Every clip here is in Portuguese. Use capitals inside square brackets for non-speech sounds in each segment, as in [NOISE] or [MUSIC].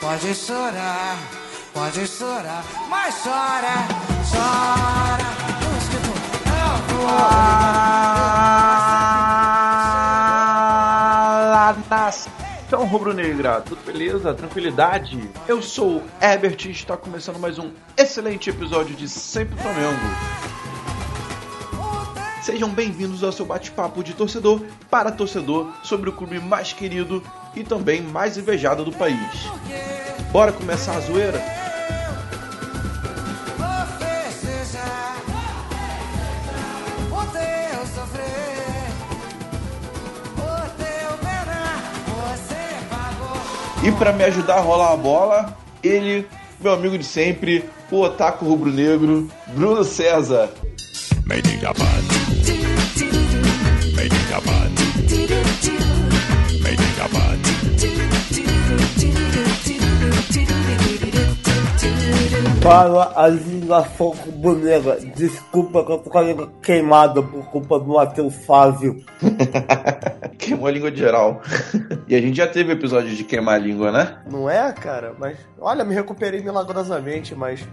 pode chorar, pode chorar, mas chora, chora. Fala, nação rubro-negra, tudo beleza? Tranquilidade? Eu sou o Herbert e está começando mais um excelente episódio de Sempre Flamengo. Sejam bem-vindos ao seu bate-papo de torcedor para torcedor sobre o clube mais querido e também mais invejado do país. Bora começar a zoeira? E para me ajudar a rolar a bola, ele, meu amigo de sempre, o otaku rubro-negro, Bruno César. Making Japan. Para a legislação rubro-negra, desculpa que eu tô com a língua queimada por culpa do Matheus Fávio. [LAUGHS] Queimou a língua de geral. e a gente já teve episódio de queimar a língua, né? Não é, cara? Mas olha, me recuperei milagrosamente, mas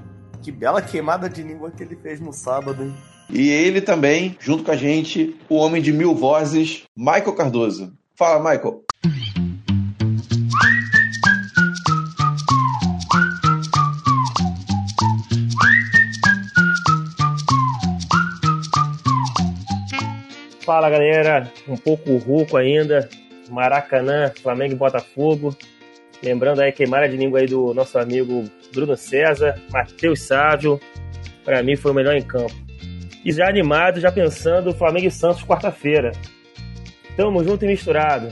que bela queimada de língua que ele fez no sábado, hein? E ele também, junto com a gente, o homem de mil vozes, Michael Cardoso. Fala, Michael. Fala galera, um pouco rouco ainda, Maracanã, Flamengo e Botafogo. Lembrando aí, queimada de língua aí do nosso amigo Bruno César, Matheus Sávio, para mim foi o melhor em campo. E já animado, já pensando Flamengo e Santos quarta-feira. Tamo junto e misturado.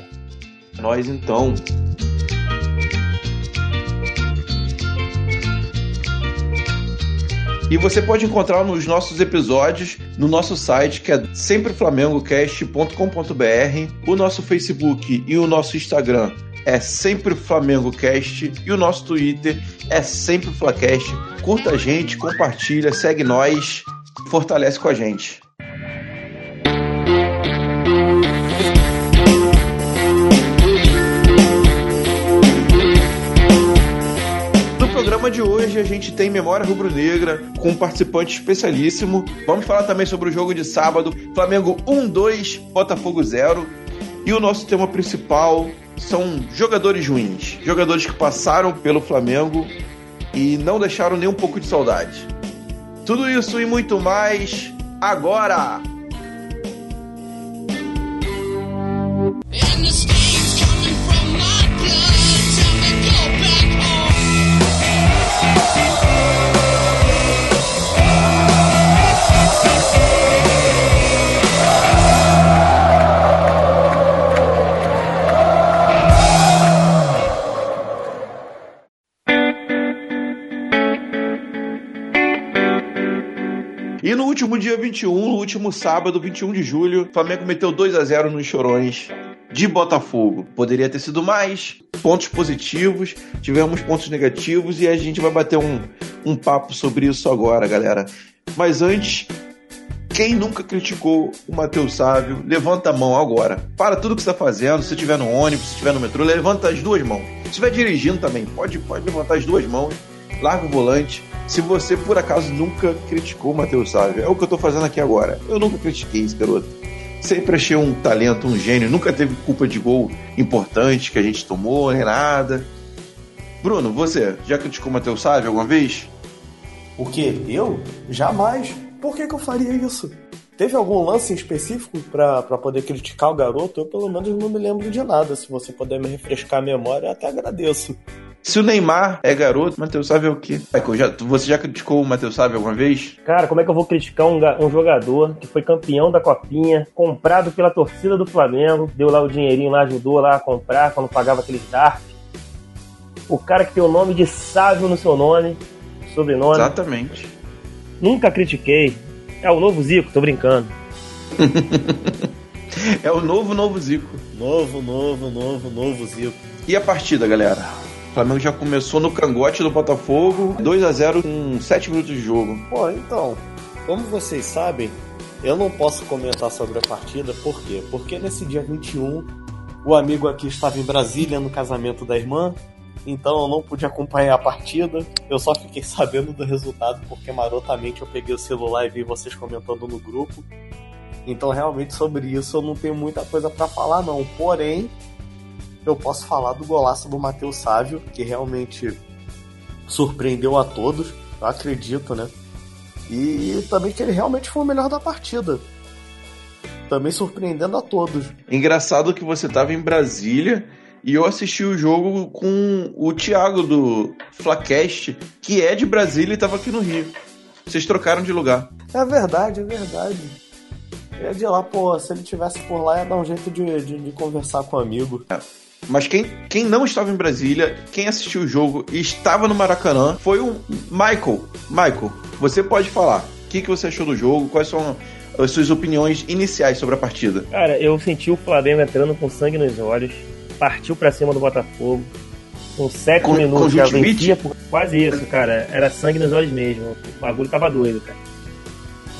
Nós então. E você pode encontrar nos nossos episódios no nosso site que é sempreflamengocast.com.br, o nosso Facebook e o nosso Instagram é sempre Flamengo Cast e o nosso Twitter é sempre Flacast. Curta a gente, compartilha, segue nós, fortalece com a gente. No programa de hoje a gente tem Memória Rubro-Negra com um participante especialíssimo. Vamos falar também sobre o jogo de sábado, Flamengo 1-2, Botafogo 0. E o nosso tema principal são jogadores ruins, jogadores que passaram pelo Flamengo e não deixaram nem um pouco de saudade. Tudo isso e muito mais agora! And último dia 21, no último sábado, 21 de julho, o Flamengo meteu 2 a 0 nos Chorões de Botafogo. Poderia ter sido mais, pontos positivos, tivemos pontos negativos e a gente vai bater um, um papo sobre isso agora, galera. Mas antes, quem nunca criticou o Matheus Sávio, levanta a mão agora. Para tudo que está fazendo, se estiver no ônibus, se estiver no metrô, levanta as duas mãos. Se estiver dirigindo também, pode, pode levantar as duas mãos, larga o volante. Se você, por acaso, nunca criticou o Matheus Sávio, é o que eu tô fazendo aqui agora. Eu nunca critiquei esse garoto. Sempre achei um talento, um gênio, nunca teve culpa de gol importante que a gente tomou, nem nada. Bruno, você já criticou o Matheus Sávio alguma vez? O quê? Eu? Jamais. Por que, que eu faria isso? Teve algum lance específico pra poder criticar o garoto? Eu pelo menos não me lembro de nada. Se você puder me refrescar a memória, eu até agradeço. Se o Neymar é garoto, o Matheus Sávio é o quê? Michael, já- você já criticou o Matheus Sávio alguma vez? Cara, como é que eu vou criticar um, um jogador que foi campeão da Copinha, comprado pela torcida do Flamengo, deu lá o dinheirinho lá, ajudou lá a comprar quando pagava aqueles DARF. O cara que tem o nome de Sávio no seu nome, sobrenome. Exatamente. Nunca critiquei. É o novo Zico, tô brincando. [LAUGHS] É o novo, novo Zico. Novo, novo, novo, novo Zico. E a partida, galera? O Flamengo já começou no cangote do Botafogo, 2 a 0 com 7 minutos de jogo. Pô, então, como vocês sabem, eu não posso comentar sobre a partida, por quê? Porque nesse dia 21 O amigo aqui estava em Brasília no casamento da irmã, então eu não pude acompanhar a partida. Eu só fiquei [LAUGHS] sabendo do resultado porque marotamente eu peguei o celular e vi vocês comentando no grupo. Então realmente sobre isso eu não tenho muita coisa para falar não. Porém, eu posso falar do golaço do Matheus Sávio, que realmente surpreendeu a todos, eu acredito, né? E também que ele realmente foi o melhor da partida. Também surpreendendo a todos. Engraçado que você tava em Brasília e eu assisti o jogo com o Thiago do Flacast, que é de Brasília e tava aqui no Rio. Vocês trocaram de lugar. É verdade, é verdade. É de lá, pô, se ele tivesse por lá ia dar um jeito de, de, de conversar com o amigo. Mas quem, quem não estava em Brasília, quem assistiu o jogo e estava no Maracanã foi o Michael. Michael, você pode falar. O que, que você achou do jogo? Quais são as suas opiniões iniciais sobre a partida? Cara, eu senti o Flamengo entrando com sangue nos olhos, partiu pra cima do Botafogo. Com sete Com- minutos já vencia por quase isso, cara. Era sangue nos olhos mesmo. O bagulho tava doido, cara.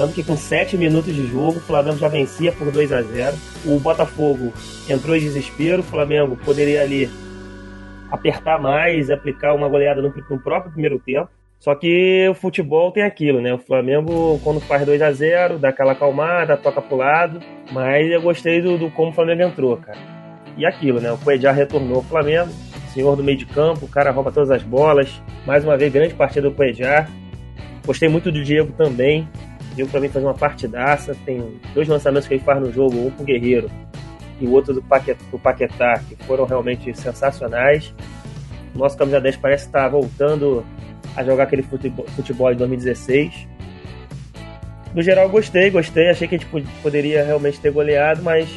Tanto que com sete minutos de jogo, o Flamengo já vencia por 2 a 0 O Botafogo entrou em desespero, o Flamengo poderia ali apertar mais, aplicar uma goleada no, no próprio primeiro tempo. Só que o futebol tem aquilo, né? O Flamengo, quando faz 2 a 0 dá aquela acalmada, toca pro lado. Mas eu gostei do, do como o Flamengo entrou, cara. E aquilo, né? O Cuejá retornou ao Flamengo, senhor do meio de campo, o cara rouba todas as bolas. Mais uma vez, grande partida do Cuejá. Gostei muito do Diego também. O Diego pra mim faz uma partidaça. Tem dois lançamentos que ele faz no jogo, um pro Guerreiro e o outro do Paquetá, do Paquetá que foram realmente sensacionais. O nosso camisa 10 parece estar voltando a jogar aquele futebol, futebol de 2016. No geral, gostei, gostei. Achei que a gente pod- poderia realmente ter goleado, mas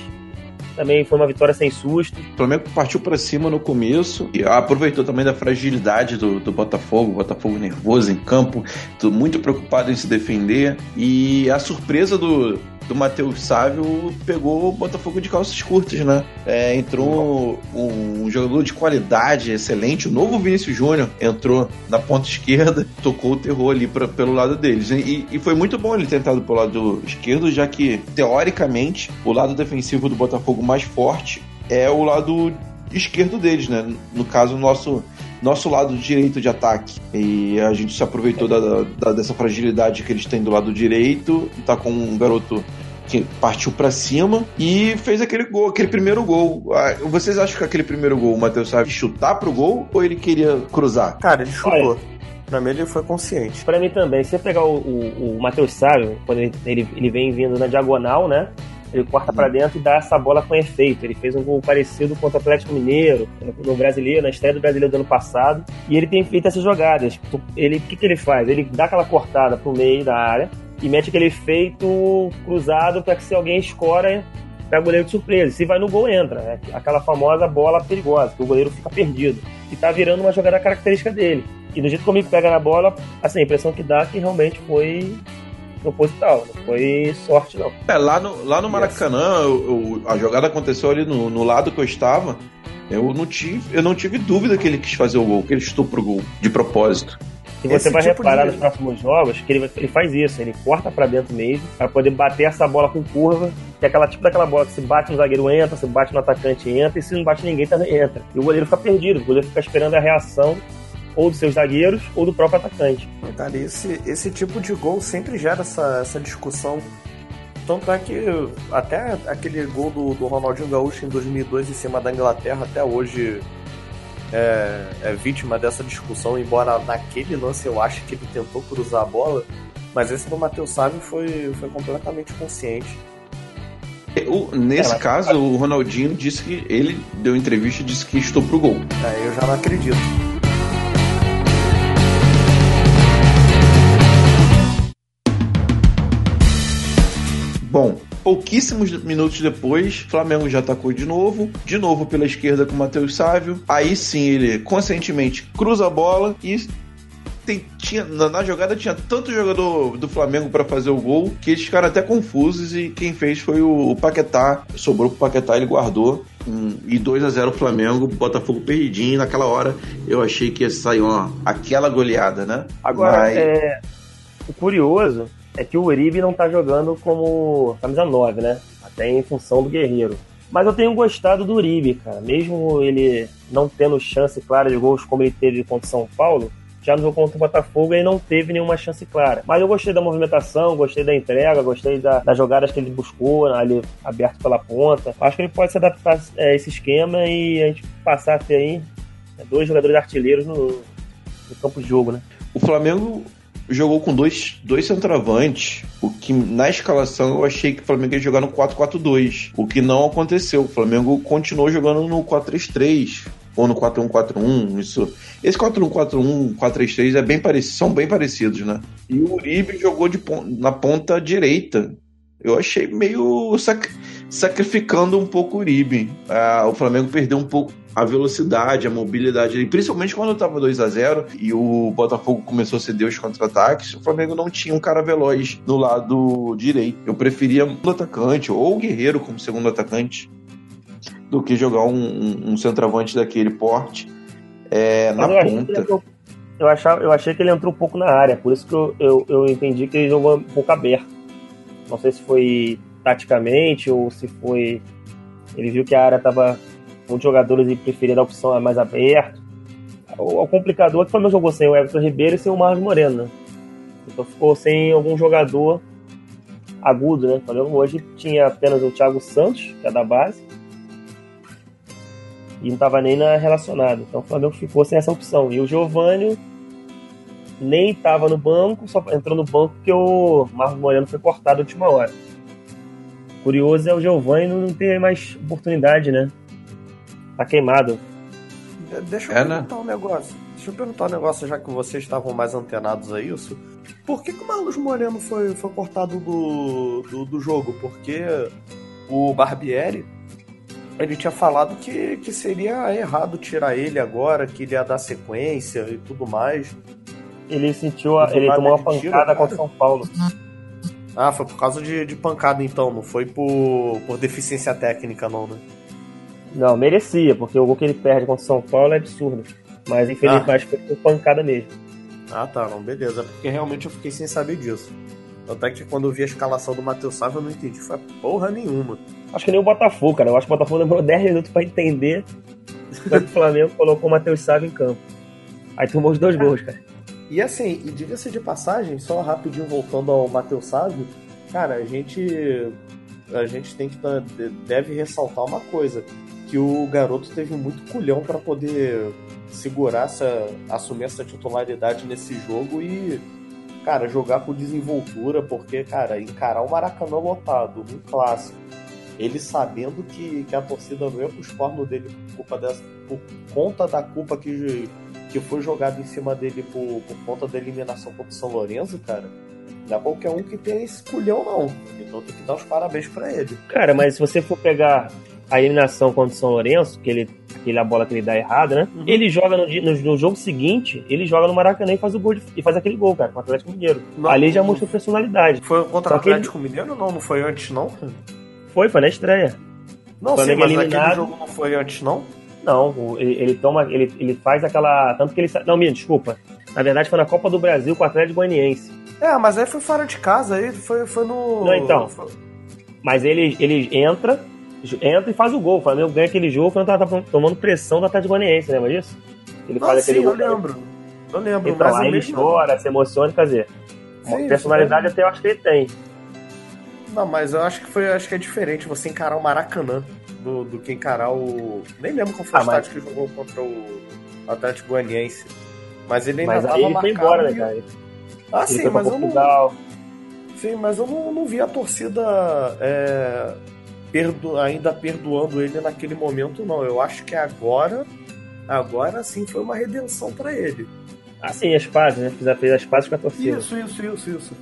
também foi uma vitória sem susto. O Flamengo partiu pra cima no começo e aproveitou também da fragilidade do, do Botafogo, o Botafogo nervoso em campo, muito preocupado em se defender. E a surpresa do, do Matheus Sávio pegou o Botafogo de calças curtas, né? É, entrou um, um jogador de qualidade excelente, o novo Vinícius Júnior entrou na ponta esquerda, [LAUGHS] tocou o terror ali pra, pelo lado deles. E, e foi muito bom ele ter entrado pelo lado esquerdo, já que, teoricamente, o lado defensivo do Botafogo mais forte é o lado esquerdo deles, né? No caso, o nosso, nosso lado direito de ataque. E a gente se aproveitou da, da- dessa fragilidade que eles têm do lado direito. Tá com um garoto que partiu pra cima e fez aquele gol, aquele primeiro gol. Ah, Vocês acham que aquele primeiro gol o Matheus sabe chutar pro gol ou ele queria cruzar? Cara, ele chutou. Pra mim ele foi consciente. Pra mim também, se você pegar o, o, o Matheus Sávio, quando ele, ele, ele vem vindo na diagonal, né? Ele corta pra dentro e dá essa bola com efeito. Ele fez um gol parecido contra o Atlético Mineiro, no, brasileiro, na estreia do brasileiro do ano passado. E ele tem feito essas jogadas. Ele, o que, que ele faz? Ele dá aquela cortada pro meio da área e mete aquele efeito cruzado pra que se alguém escora, pega o goleiro de surpresa. Se vai no gol, entra. né? Aquela famosa bola perigosa, que o goleiro fica perdido. E tá virando uma jogada característica dele. E do jeito como ele pega na bola, assim, a impressão que dá é que realmente foi proposital, não foi sorte não. É, lá no, lá no Maracanã, eu- eu- a jogada aconteceu ali no, no lado que eu estava. Eu não, tive, eu não tive dúvida que ele quis fazer o gol, que ele chutou pro gol, de propósito. E você Esse vai tipo reparar de- nos próximos jogos que ele, ele faz isso, ele corta pra dentro mesmo, pra poder bater essa bola com curva, que é aquela tipo daquela bola que se bate no zagueiro entra, se bate no atacante entra, e se não bate ninguém também entra. E o goleiro fica perdido, o goleiro fica esperando a reação ou dos seus zagueiros ou do próprio atacante. Cara, esse, esse tipo de gol sempre gera essa, essa discussão. Tanto é que até aquele gol do, do Ronaldinho Gaúcho em 2002 em cima da Inglaterra até hoje é, é vítima dessa discussão, embora naquele lance eu acho que ele tentou cruzar a bola, mas esse do Matheus Sávio foi, foi completamente consciente. O- nesse É, mas- caso, o Ronaldinho disse que ele deu entrevista e disse que chutou pro gol. Aí eu já não acredito. Bom, pouquíssimos minutos depois, Flamengo já atacou de novo, de novo pela esquerda com o Matheus Sávio. Aí sim ele conscientemente cruza a bola e tem- tinha, na, na jogada tinha tanto jogador do Flamengo para fazer o gol que eles ficaram até confusos e quem fez foi o, o Paquetá. Sobrou pro Paquetá, ele guardou. Hum, e 2 a 0 Flamengo, Botafogo perdidinho. Naquela hora eu achei que ia sair uma, aquela goleada, né? Agora, Mas- é, o curioso é que o Uribe não tá jogando como camisa 9, né? Até em função do Guerreiro. Mas eu tenho gostado do Uribe, cara. Mesmo ele não tendo chance clara de gols como ele teve contra o São Paulo, já no jogo contra o Botafogo ele não teve nenhuma chance clara. Mas eu gostei da movimentação, gostei da entrega, gostei da- das jogadas que ele buscou ali aberto pela ponta. Acho que ele pode se adaptar é, a esse esquema e a gente passar a ter aí né, dois jogadores artilheiros no, no campo de jogo, né? O Flamengo jogou com dois, dois centroavantes, o que na escalação eu achei que o Flamengo ia jogar no 4-4-2, o que não aconteceu. O Flamengo continuou jogando no 4-3-3 ou no 4-1-4-1, isso. Esse 4-1-4-1, 4-3-3 é bem parecido, são bem parecidos, né? E o Uribe jogou de na ponta direita. Eu achei meio sac- sacrificando um pouco o Uribe. Ah, o Flamengo perdeu um pouco a velocidade, a mobilidade, e principalmente quando estava 2 a 0 e o Botafogo começou a ceder os contra-ataques, o Flamengo não tinha um cara veloz no lado direito. Eu preferia um atacante ou o Guerreiro como segundo atacante do que jogar um, um- um centroavante daquele porte é, na eu, achei que ele ponta. entrou- eu, achava, eu achei que ele entrou um pouco na área, por isso que eu, eu, eu entendi que ele jogou um pouco aberto. Não sei se foi taticamente ou se foi. Ele viu que a área estava com jogadores e preferia a opção mais aberta. O, o complicador é que o Flamengo jogou sem o Everton Ribeiro e sem o Marcos Moreno, né? Então ficou sem algum jogador agudo, né? O Flamengo hoje tinha apenas o Thiago Santos, que é da base, e não estava nem na relacionada. Então o Flamengo ficou sem essa opção. E o Giovanni nem estava no banco, só entrou no banco porque o Marcos Moreno foi cortado na última hora. Curioso é o Giovanni não ter mais oportunidade, né? Tá queimado. De- Deixa eu É, né? perguntar um negócio. Deixa eu perguntar um negócio, já que vocês estavam mais antenados a isso. Por que, que o Marlos Moreno foi, foi cortado do, do, do jogo? Porque o Barbieri ele tinha falado que, que seria errado tirar ele agora, que ele ia dar sequência e tudo mais. Ele sentiu, a, ele tomou uma pancada cara. contra o São Paulo. Ah, foi por causa de, de pancada então, não foi por, por deficiência técnica não, né? Não, merecia, porque o gol que ele perde contra o São Paulo é absurdo. Mas infelizmente foi por pancada mesmo. Ah, tá, não, beleza. Porque realmente eu fiquei sem saber disso. Até que quando eu vi a escalação do Matheus Sávio, eu não entendi. Foi porra nenhuma. Acho que nem o Botafogo, cara. Eu acho que o Botafogo demorou 10 minutos pra entender quando o Flamengo [LAUGHS] colocou o Matheus Sávio em campo. Aí tomou os dois gols, cara. E assim, e diga-se de passagem, só rapidinho voltando ao Matheus Sávio, cara, a gente. A gente tem que. deve ressaltar uma coisa. Que o garoto teve muito culhão pra poder segurar essa. assumir essa titularidade nesse jogo e. Cara, jogar com desenvoltura, porque, cara, encarar o Maracanã lotado, um clássico, ele sabendo que, que a torcida não ia pros cornos dele por culpa dessa. por conta da culpa que, que foi jogado em cima dele por, por conta da eliminação contra o São Lourenço, cara. Não é qualquer um que tem esse culhão, não. Então tem que dar os parabéns pra ele. Cara, mas se você for pegar a eliminação contra o São Lourenço, que ele, aquele bola que ele dá errada, né? Uhum. Ele joga no, no, no jogo seguinte, ele joga no Maracanã e faz o gol de- e faz aquele gol, cara, com o Atlético Mineiro. Não, Ali já mostrou personalidade. Foi contra o que ele- Atlético Mineiro? Não, não foi antes, não? Foi, foi na estreia. Não, sim, Flamengo mas eliminado. naquele jogo não foi antes, não? Não, ele, ele toma, ele, ele faz aquela. Tanto que ele. Não, minha, desculpa. Na verdade, foi na Copa do Brasil com o Atlético Goianiense. É, mas aí foi fora de casa, aí foi, foi no. Não, então. foi- Mas ele, ele entra, entra e faz o gol. O Flamengo ganha aquele jogo, o Flamengo tava tomando pressão do Atlético Goianiense, lembra disso? Ele Não, faz sim, aquele eu gol. lembro. Eu lembro, Então, mas aí eu ele chora, se emociona, quer dizer. Sim, personalidade até eu acho que ele tem. Não, mas eu acho que foi, acho que é diferente você encarar o Maracanã do, do que encarar o. Nem lembro qual foi Ah, o mas- que jogou contra o Atlético Goianiense. Mas ele ainda Mas tava aí ele foi embora, né, e- cara? Ele Ah, foi sim, mas eu não. Portugal. Sim, mas eu não, não vi a torcida é, perdo- ainda perdoando ele naquele momento, não. Eu acho que agora. Agora sim foi uma redenção pra ele. Ah, sim, as pazes, né? Fez, fez as pazes com a torcida. Isso, isso, isso, isso.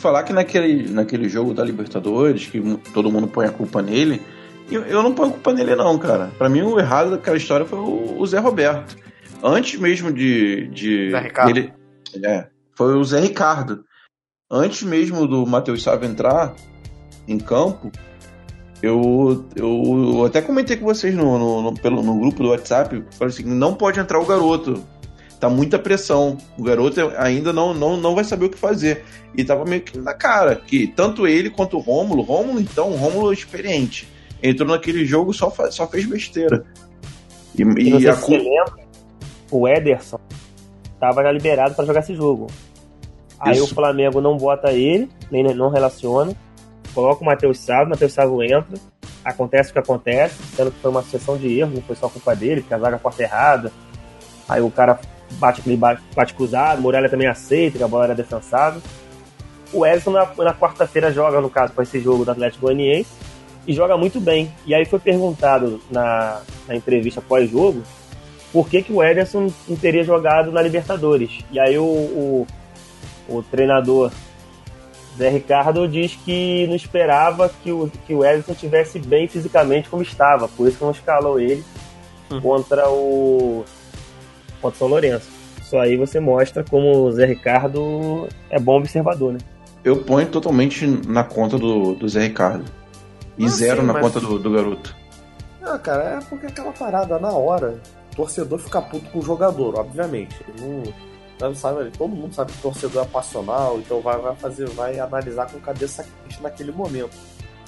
falar que naquele, naquele jogo da Libertadores, que todo mundo põe a culpa nele, eu, eu não ponho a culpa nele, não, cara. Pra mim, o errado daquela história foi o, o Zé Roberto. Antes mesmo de. de Zé Ricardo. ele- é, foi o Zé Ricardo. Antes mesmo do Matheus Sávio entrar em campo, eu, eu até comentei com vocês no, no, no- pelo, no grupo do WhatsApp, falei assim, não pode entrar o garoto. Tá muita pressão. O garoto ainda não, não, não vai saber o que fazer. E tava meio que na cara, que tanto ele quanto o Rômulo, Rômulo então, o Rômulo é experiente. entrou naquele jogo só, só fez besteira. E, E e a se lembra, o Ederson tava já liberado pra jogar esse jogo. Aí Isso. o Flamengo não bota ele, nem não relaciona, coloca o Matheus Sávio, o Matheus Sávio entra, acontece o que acontece, sendo que foi uma sucessão de erros, não foi só culpa dele, porque a zaga porta errada. Aí o cara bate, aquele bate, bate cruzado, Muralha também aceita, que a bola era defensável. O Ederson na, na quarta-feira joga, no caso, para esse jogo do Atlético Goianiense, e joga muito bem. E aí foi perguntado na, na entrevista pós-jogo por que, que o Ederson não teria jogado na Libertadores. E aí o, o, o treinador Zé Ricardo diz que não esperava que o, que o Ederson estivesse bem fisicamente como estava, por isso que não escalou ele contra o contra o São Lourenço. Só aí você mostra como o Zé Ricardo é bom observador, né? eu ponho totalmente na conta do, do Zé Ricardo. E Ah, zero sim, na mas- conta do, do garoto. Ah, cara, é porque aquela parada na hora, o torcedor fica puto com o jogador, obviamente. Ele não, sabe, todo mundo sabe que o torcedor é passional, então vai, vai fazer, vai analisar com cabeça quente naquele momento.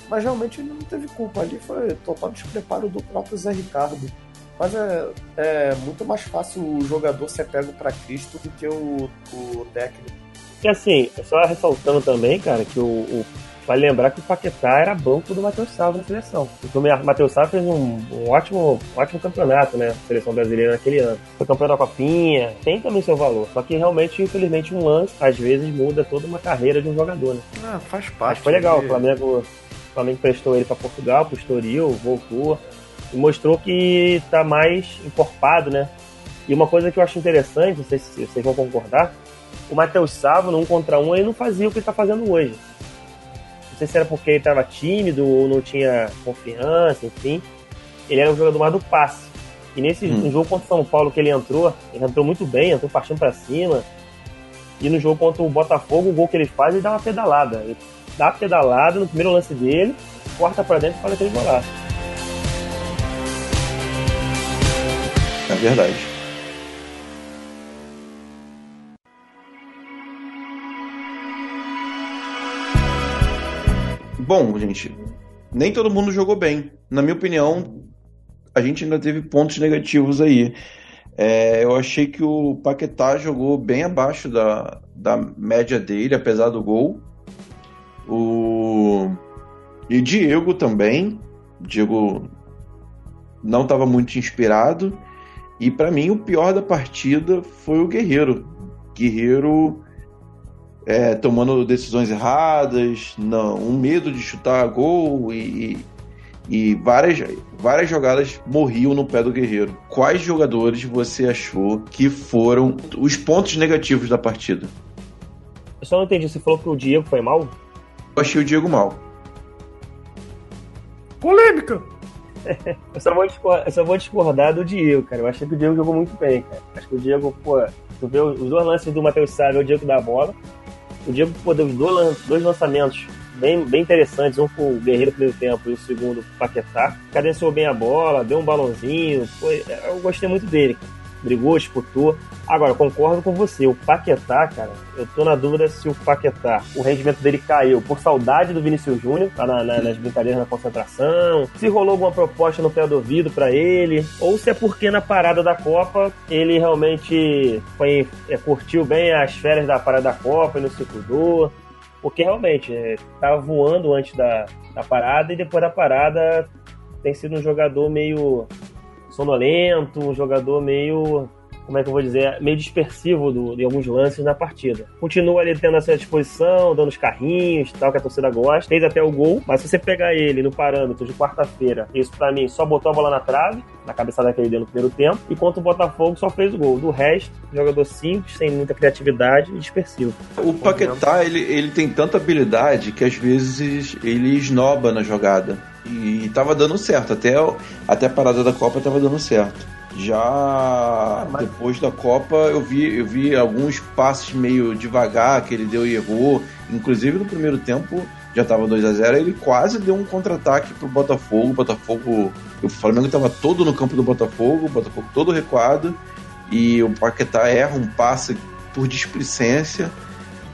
Mas realmente ele não teve culpa ali, foi total despreparo do próprio Zé Ricardo. Mas é, é muito mais fácil o jogador ser pego pra Cristo do que o, o técnico. E assim, só ressaltando também, cara, que o, o Vale lembrar que o Paquetá era banco do Matheus Salvo na seleção. O Matheus Salvo fez um, um ótimo, um ótimo campeonato, né? Seleção brasileira naquele ano. Foi campeão da Copinha, tem também seu valor. Só que realmente, infelizmente, um lance, às vezes, muda toda uma carreira de um jogador, né? Ah, faz Mas parte. foi legal, de- o Flamengo, o Flamengo prestou ele para Portugal, pro Estoril, voltou e mostrou que tá mais encorpado, né? E uma coisa que eu acho interessante, não sei se vocês vão concordar, o Matheus Savo, no um contra um, ele não fazia o que ele tá fazendo hoje. Não sei se era porque ele tava tímido ou não tinha confiança, enfim. Ele era um jogador mais do passe. E nesse Hum. jogo contra o São Paulo que ele entrou, ele entrou muito bem, entrou partindo para cima. E no jogo contra o Botafogo, o gol que ele faz, ele dá uma pedalada. Ele dá a pedalada no primeiro lance dele, corta pra dentro e faz aquele golaço. É verdade. Bom, gente, nem todo mundo jogou bem. Na minha opinião, a gente ainda teve pontos negativos aí. É, eu achei que o Paquetá jogou bem abaixo da, da média dele, apesar do gol. O... E Diego também. Diego não estava muito inspirado. E para mim o pior da partida foi o Guerreiro. Guerreiro é, tomando decisões erradas, não, um medo de chutar gol e, e várias, várias jogadas morriam no pé do Guerreiro. Quais jogadores você achou que foram os pontos negativos da partida? Eu só não entendi, você falou que o Diego foi mal? Eu achei o Diego mal. Polêmica! [LAUGHS] Eu só, vou discordar, eu só vou discordar do Diego, cara. Eu achei que o Diego jogou muito bem, cara. Acho que o Diego, pô, tu vê os dois lances do Matheus Sávio, o Diego da bola. O Diego, pô, dois, dois lançamentos bem, bem interessantes. Um pro Guerreiro primeiro tempo e o segundo pro Paquetá. Cadenciou bem a bola, deu um balãozinho. Foi, eu gostei muito dele. Brigou, disputou. Agora, concordo com você. O Paquetá, cara, eu tô na dúvida se o Paquetá, o rendimento dele caiu por saudade do Vinícius Júnior, tá na- na- nas brincadeiras na concentração, se rolou alguma proposta no pé do ouvido pra ele, ou se é porque na parada da Copa ele realmente foi, é, curtiu bem as férias da parada da Copa e não se cuidou. Porque realmente, é, tava voando antes da, da parada e depois da parada tem sido um jogador meio sonolento, um jogador meio, como é que eu vou dizer, meio dispersivo do, de alguns lances na partida. Continua ali tendo essa disposição, dando os carrinhos tal, que a torcida gosta. Fez até o gol, mas se você pegar ele no parâmetro de quarta-feira, isso pra mim só botou a bola na trave, na cabeçada que ele deu no primeiro tempo, e contra o Botafogo só fez o gol. Do resto, jogador simples, sem muita criatividade e dispersivo. O Paquetá, ele, ele tem tanta habilidade que às vezes ele esnoba na jogada. E tava dando certo, até, até a parada da Copa tava dando certo. Já depois da Copa eu vi, eu vi alguns passes meio devagar que ele deu e errou. Inclusive no primeiro tempo já tava 2 a 0 ele quase deu um contra-ataque pro Botafogo. O Botafogo. O Flamengo tava todo no campo do Botafogo, o Botafogo todo recuado. E o Paquetá erra um passe por displicência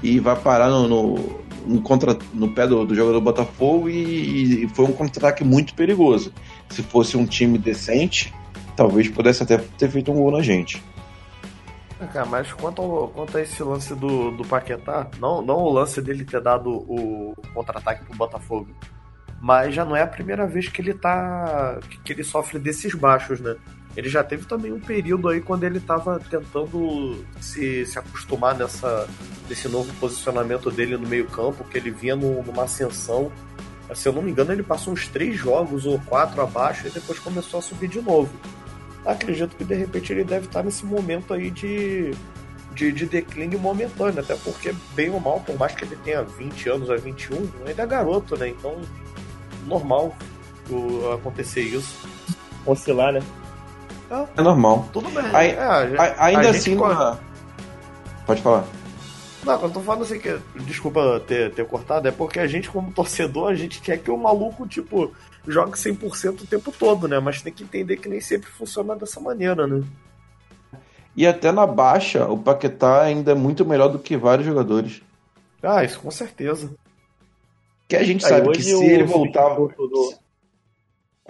e vai parar no, no, no, contra, no pé do, do jogador do Botafogo e, e foi um contra-ataque muito perigoso. Se fosse um time decente, talvez pudesse até ter feito um gol na gente. Ah, Cara, mas quanto, ao- quanto a esse lance do, do Paquetá, não, não o lance dele ter dado o contra-ataque pro Botafogo, mas já não é a primeira vez que ele tá. que ele sofre desses baixos, né? Ele já teve também um período aí quando ele tava tentando se, se acostumar nessa, nesse novo posicionamento dele no meio-campo, que ele vinha no- numa ascensão. Se eu não me engano, ele passou uns três jogos ou quatro abaixo e depois começou a subir de novo acredito que de repente ele deve estar nesse momento aí de, de, de declínio momentâneo, até porque, bem ou mal, por mais que ele tenha 20 anos a 21, ainda é garoto, né? Então, normal acontecer isso. Oscilar, né? É normal. Tudo bem. Aí- é, a A- ainda a assim, não- pode falar. Não, eu tô falando assim que. Desculpa ter, ter cortado, é porque a gente, como torcedor, a gente quer que o maluco, tipo, jogue 100% o tempo todo, né? Mas tem que entender que nem sempre funciona dessa maneira, né? E até na baixa, o Paquetá ainda é muito melhor do que vários jogadores. Ah, isso com certeza. Que a gente Aí sabe que se ele voltar. substituto do-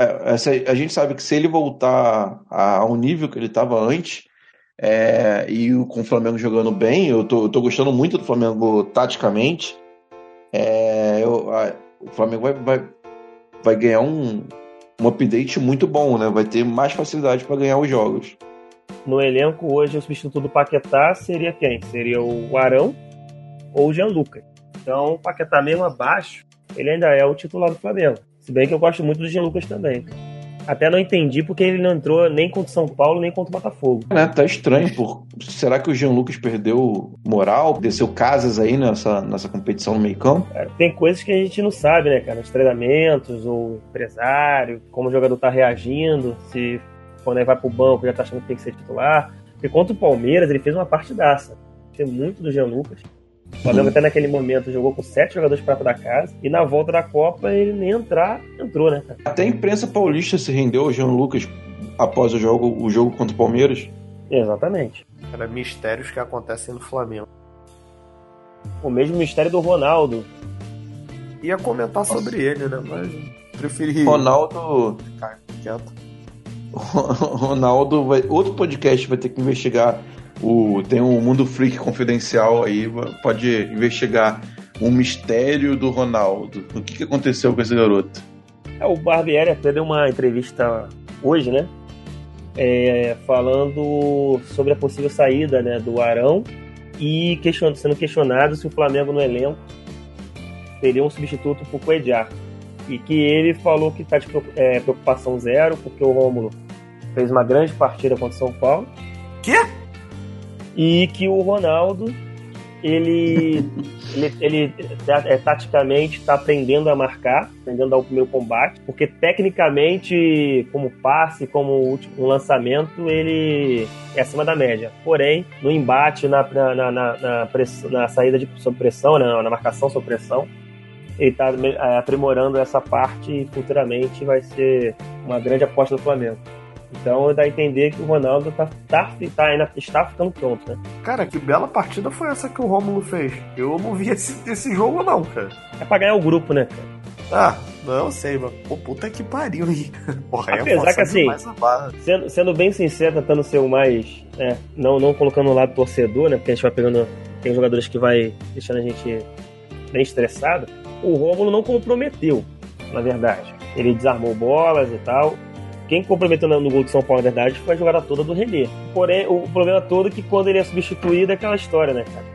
É, essa- a gente sabe que se ele voltar a- ao nível que ele estava antes, é, e com o Flamengo jogando bem, eu tô, eu tô gostando muito do Flamengo taticamente. é, eu- a- o Flamengo vai, vai, vai ganhar um, um update muito bom, né? Vai ter mais facilidade para ganhar os jogos. No elenco hoje, o substituto do Paquetá seria quem? Seria o Arão ou o Jean Lucas. Então, o Paquetá mesmo abaixo, ele ainda é o titular do Flamengo. Se bem que eu gosto muito do Jean Lucas também. Até não entendi porque ele não entrou nem contra o São Paulo, nem contra o Botafogo. Né, tá estranho. Por... Será que o Jean Lucas perdeu moral? Desceu casas aí nessa, nessa competição no meio campo? Cara, tem coisas que a gente não sabe, né, cara? Nos treinamentos, o empresário, como o jogador tá reagindo, se quando ele vai pro banco já tá achando que tem que ser titular. Porque contra o Palmeiras, ele fez uma partidaça. Gostei muito do Jean Lucas. O Flamengo até naquele momento jogou com sete jogadores prata da casa. E na volta da Copa, ele nem entrar, entrou, né? Até a imprensa paulista se rendeu ao Jean Lucas após o jogo, o jogo contra o Palmeiras. Exatamente. Era mistérios que acontecem no Flamengo. O mesmo mistério do Ronaldo. Ia comentar sobre ele, né? Mas preferi Ronaldo. ficar quieto. [LAUGHS] Ronaldo vai. Outro podcast vai ter que investigar. O, tem um Mundo Freak Confidencial aí, pode investigar um mistério do Ronaldo. O que, que aconteceu com esse garoto? É, o Barbieri até deu uma entrevista hoje, né? É, falando sobre a possível saída né, do Arão e question- sendo questionado se o Flamengo no elenco teria um substituto para o Coedjar. E que ele falou que está de é, preocupação zero, porque o Rômulo fez uma grande partida contra o São Paulo. Quê? E que o Ronaldo, ele, [LAUGHS] ele, ele é, taticamente está aprendendo a marcar, aprendendo a dar o primeiro combate, porque tecnicamente, como passe, como último um lançamento, ele é acima da média. Porém, no embate, na, na, na, na, na press- na saída de, sob pressão, na, na marcação sob pressão, ele está aprimorando essa parte e futuramente vai ser uma grande aposta do Flamengo. Então dá a entender que o Ronaldo tá, tá, tá, ainda está ficando pronto, né? Cara, que bela partida foi essa que o Rômulo fez. Eu não vi esse, esse jogo, não, cara. É pra ganhar o grupo, né, cara? Ah, não sei, mas pô, puta que pariu, hein? [LAUGHS] Porra, é Apesar forçar que, assim, demais a barra. Sendo, sendo bem sincero, tentando ser o mais. né, não, não colocando no lado torcedor, né? Porque a gente vai pegando. Tem jogadores que vai deixando a gente bem estressado. O Rômulo não comprometeu, na verdade. Ele desarmou bolas e tal. Quem comprometeu no no gol de São Paulo, na verdade, foi a jogada toda do René. Porém, o problema todo é que quando ele é substituído é aquela história, né, cara?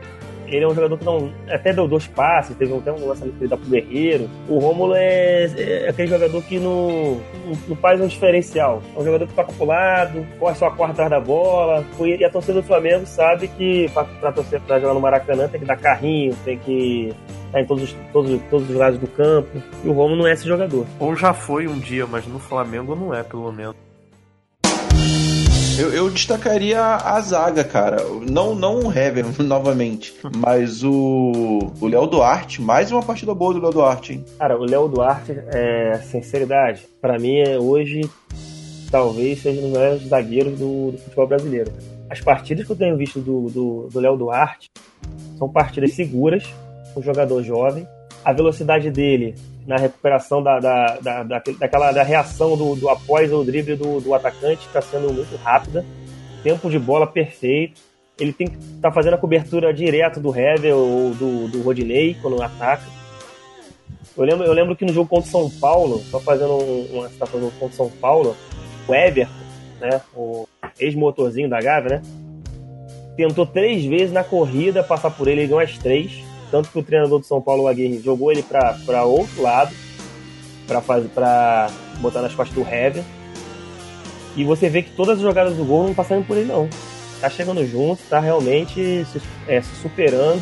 Ele é um jogador que não. Até deu dois passes, teve até um lançamento que ele dá pro Guerreiro. O Rômulo é, é aquele jogador que não, não, faz um diferencial. É um jogador que toca pro lado, corre só corre atrás da bola. E a torcida do Flamengo sabe que pra, pra, torcer, pra jogar no Maracanã tem que dar carrinho, tem que estar em todos os, todos, todos os lados do campo. E o Rômulo não é esse jogador. Ou já foi um dia, mas no Flamengo não é, pelo menos. Eu, eu destacaria a zaga, cara. Não, não o Hever, [LAUGHS] novamente, mas o, o Léo Duarte. Mais uma partida boa do Léo Duarte, hein? Cara, o Léo Duarte, é, sinceridade, pra mim é hoje talvez seja um dos melhores zagueiros do, do futebol brasileiro. As partidas que eu tenho visto do, do, do Léo Duarte são partidas seguras, um jogador jovem. A velocidade dele na recuperação da, da, da, da- daquela da reação do, do após o drible do, do atacante está sendo muito rápida. Tempo de bola perfeito. Ele tem que estar fazendo a cobertura direto do Hever ou do, do Rodinei quando ataca. Eu lembro, eu lembro que no jogo contra São Paulo, só fazendo um, uma citação do jogo contra São Paulo, o Everton, né, o ex-motorzinho da Gávea, né, tentou três vezes na corrida passar por ele, ele ganhou as três. Tanto que o treinador do São Paulo, Aguirre, jogou ele para outro lado, para botar nas costas do Hever. E você vê que todas as jogadas do gol não passaram por ele, não. Tá chegando junto, tá realmente se, é, se superando.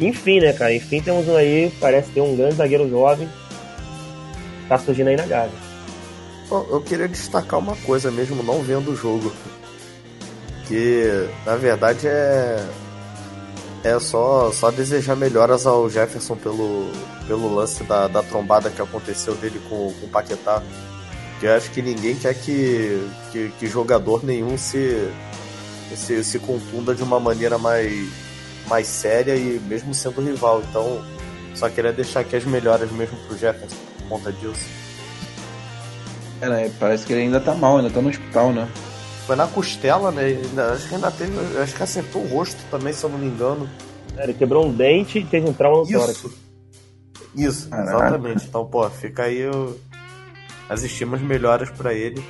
Enfim, né, cara? Enfim, temos um aí, parece ter um grande zagueiro jovem. Tá surgindo aí na Gávea. Eu queria destacar uma coisa mesmo, não vendo o jogo. Que na verdade é. É só, só desejar melhoras ao Jefferson pelo, pelo lance da, da trombada que aconteceu dele com, com o Paquetá. Que eu acho que ninguém quer que, que, que jogador nenhum se, se, se contunda de uma maneira mais, mais séria e mesmo sendo rival. Então, só queria deixar aqui as melhoras mesmo pro Jefferson por conta disso. É, né, parece que ele ainda tá mal, ainda tá no hospital, né? Foi na costela, né? Ainda- Acho que ainda teve. Acho que acertou o rosto também, se eu não me engano. É, Ele quebrou um dente e teve um trauma no tórax. Isso. Isso, Caraca. exatamente. Então, pô, fica aí o- as estimas melhoras pra ele.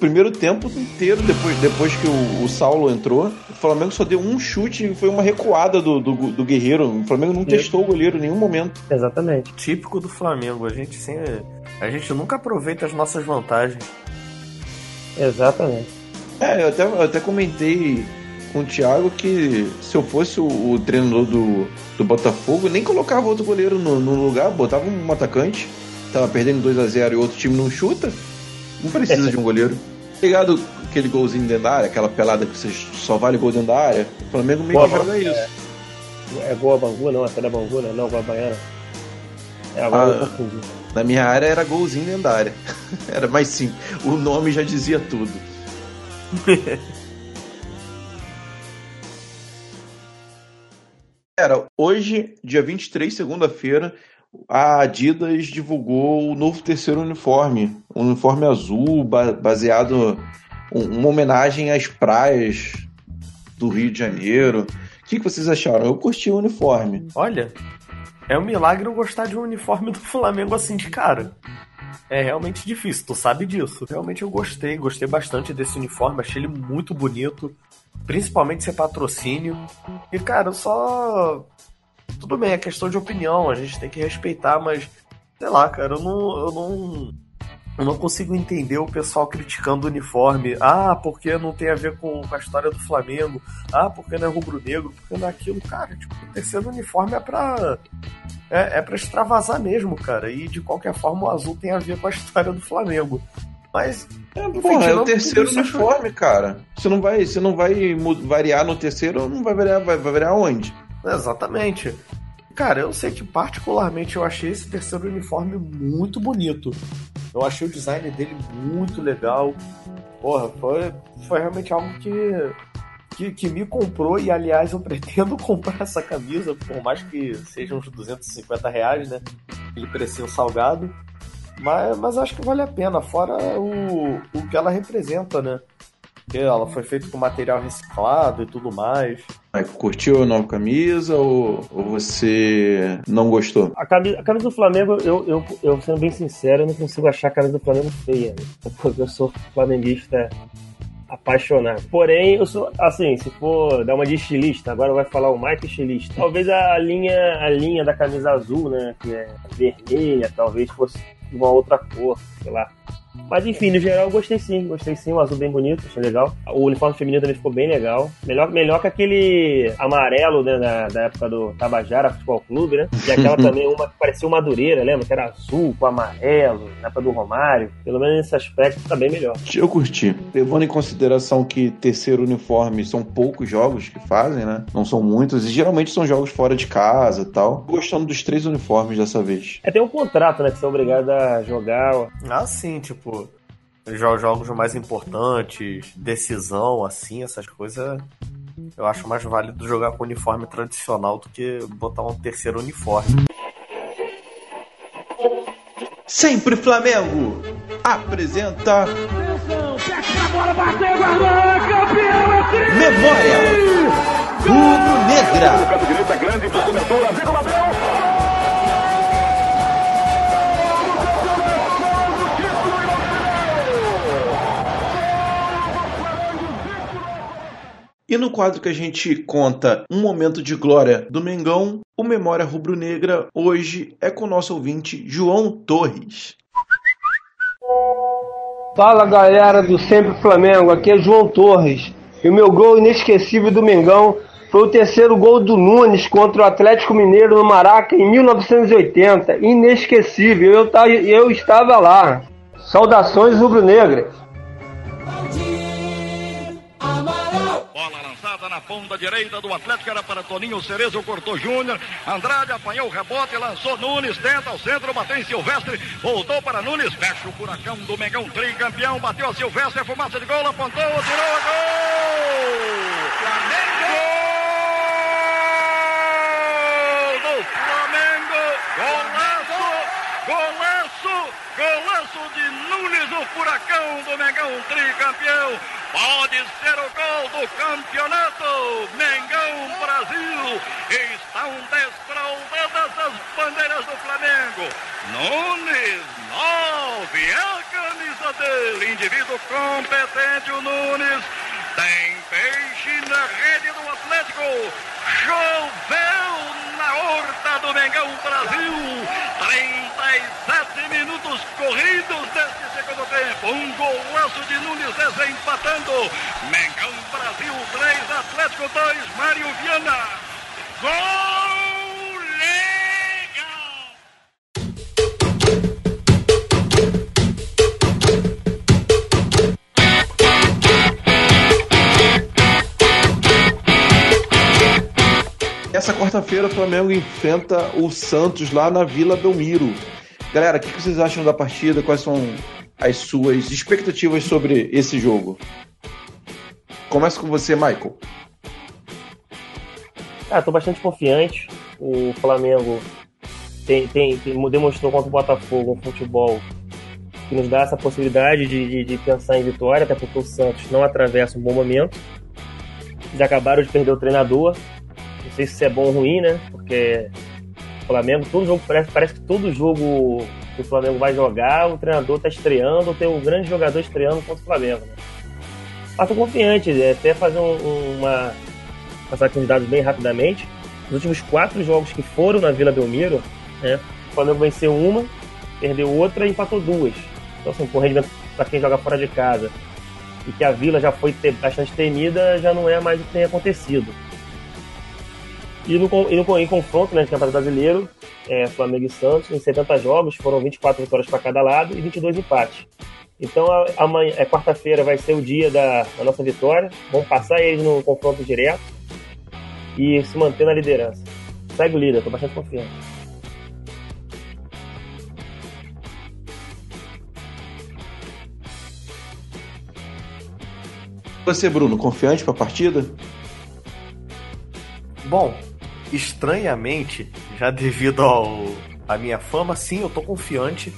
Primeiro tempo inteiro, depois, depois que o, o Saulo entrou, o Flamengo só deu um chute e foi uma recuada do, do, do Guerreiro. O Flamengo não testou o goleiro em nenhum momento. Exatamente. Típico do Flamengo. A gente sempre. A gente nunca aproveita as nossas vantagens. Exatamente. É, eu até, eu até comentei com o Thiago que se eu fosse o, o treinador do, do Botafogo, nem colocava outro goleiro no, no lugar, botava um atacante, tava perdendo 2 a 0 e o outro time não chuta, não precisa de um goleiro. [LAUGHS] Ligado aquele golzinho dentro da área, aquela pelada que você só vale gol dentro da área, o Flamengo meio que joga isso. É gol a Bangu, não? Até da Bangu, né? Não, gol a Baiana. É, agora Ah. eu confundi. Na minha área era golzinho área. [LAUGHS] Era mais simples. O nome já dizia tudo. [LAUGHS] Era, hoje, dia 23, segunda-feira, a Adidas divulgou o novo terceiro uniforme. Um uniforme azul, ba- baseado. um- uma homenagem às praias do Rio de Janeiro. O que, que vocês acharam? Eu curti o uniforme. Olha, é um milagre eu gostar de um uniforme [LAUGHS] do Flamengo assim de cara. É realmente difícil, tu sabe disso. Realmente eu gostei, gostei bastante desse uniforme, achei ele muito bonito, principalmente ser patrocínio. E cara, só. Tudo bem, é questão de opinião, a gente tem que respeitar, mas sei lá, cara, eu não. Eu não... Eu não consigo entender o pessoal criticando o uniforme. Ah, porque não tem a ver com, a história do Flamengo. Ah, porque não é rubro-negro, porque não é aquilo. Cara, tipo, o terceiro uniforme é pra. É, é pra extravasar mesmo, cara. E de qualquer forma o azul tem a ver com a história do Flamengo. Mas. É, Enfim, porra, é o terceiro isso, uniforme, cara. Você não vai, você não vai variar no terceiro, não vai variar, vai, vai variar onde? Exatamente. Cara, eu sei que particularmente eu achei esse terceiro uniforme muito bonito. Eu achei o design dele muito legal. Porra, foi, foi realmente algo que, que, que me comprou e, aliás, eu [LAUGHS] pretendo comprar essa camisa, por mais que sejam uns 250 reais, né? Aquele precinho salgado. Mas, mas acho que vale a pena, fora o, o que ela representa, né? Porque ela foi feita com material reciclado e tudo mais. Aí, Curtiu a nova camisa ou, ou você não gostou? A camisa, a camisa do Flamengo, eu, eu, eu sendo bem sincero, eu não consigo achar a camisa do Flamengo feia. né? Porque eu sou flamenguista apaixonado. Porém, eu sou, assim, se for dar uma de estilista, agora vai falar o Mike estilista. Talvez a linha, a linha da camisa azul, né, que é vermelha, talvez fosse de uma outra cor, sei lá. Mas enfim, no geral eu gostei sim, gostei sim, o azul bem bonito, achei legal. O uniforme feminino também ficou bem legal. Melhor, melhor que aquele amarelo, né, da, da época do Tabajara Futebol Clube, né? E aquela [LAUGHS] também, uma que parecia uma madureira, lembra? Que era azul com amarelo, na época do Romário. Pelo menos nesse aspecto tá bem melhor. Eu curti. Levando em consideração que terceiro uniforme são poucos jogos que fazem, né? Não são muitos, e geralmente são jogos fora de casa e tal. Gostando dos três uniformes dessa vez. É, tem um contrato, né, que você é obrigado a jogar. Ah, sim, tipo, jo- jogos mais importantes, decisão, assim, essas coisas Eu acho mais válido jogar com uniforme tradicional do que botar um terceiro uniforme. Sempre Flamengo apresenta. Memória Rubro Negra. E no quadro que a gente conta um momento de glória do Mengão, o Memória Rubro-Negra hoje é com o nosso ouvinte João Torres. Fala galera do Sempre Flamengo, aqui é João Torres. E o meu gol inesquecível do Mengão foi o terceiro gol do Nunes contra o Atlético Mineiro no Maraca em 1980. Inesquecível, eu, eu estava lá. Saudações rubro-negras. Ponta direita do Atlético, era para Toninho Cerezo, cortou Júnior. Andrade apanhou o rebote, lançou Nunes, tenta ao centro, bateu em Silvestre, voltou para Nunes, fecha o furacão do Mengão, tricampeão, bateu a Silvestre, fumaça de gol, apontou, tirou a gol! Flamengo! Gol do Flamengo! Golaço! Golaço! Golaço de Nunes, o furacão do Mengão, tricampeão! Pode ser o gol do campeonato! Mengão Brasil! Estão desfraldadas as bandeiras do Flamengo! Nunes, nove, é a camisa dele! Indivíduo competente, o Nunes! Tem peixe na rede do Atlético! Choveu na horta do Mengão Brasil! 37 minutos corridos deste segundo tempo. Um golaço de Nunes desempatando. Mengão Brasil 3, Atlético 2, Mário Viana. Gol Essa quarta-feira o Flamengo enfrenta o Santos lá na Vila Belmiro. Galera, o que vocês acham da partida? Quais são as suas expectativas sobre esse jogo? Começa com você, Michael. Cara, tô bastante confiante. O Flamengo tem, tem, tem- demonstrou contra o Botafogo um futebol que nos dá essa possibilidade de, de, de pensar em vitória, até porque o Santos não atravessa um bom momento. Eles acabaram de perder o treinador. Sei se isso é bom ou ruim, né? Porque o Flamengo, todo jogo, parece, parece que todo jogo que o Flamengo vai jogar, o treinador tá estreando, ou tem um grande jogador estreando contra o Flamengo, né? Mas tô confiante, é, até fazer um- um- uma, passar aqui os dados bem rapidamente. Os últimos quatro jogos que foram na Vila Belmiro, né, o Flamengo venceu uma, perdeu outra e empatou duas. Então, assim, com rendimento para quem joga fora de casa e que a Vila já foi te- bastante temida, já não é mais o que tem acontecido. E no, e no em confronto né, de Campeonato Brasileiro, é, Flamengo e Santos, em 70 jogos, foram 24 vitórias para cada lado e 22 empates. Então, a- amanhã, é, quarta-feira vai ser o dia da, da nossa vitória. Vamos passar eles no confronto direto e se manter na liderança. Segue o líder, tô bastante confiante. Você, Bruno, confiante pra partida? Bom, estranhamente, já devido ao à minha fama, sim, eu tô confiante.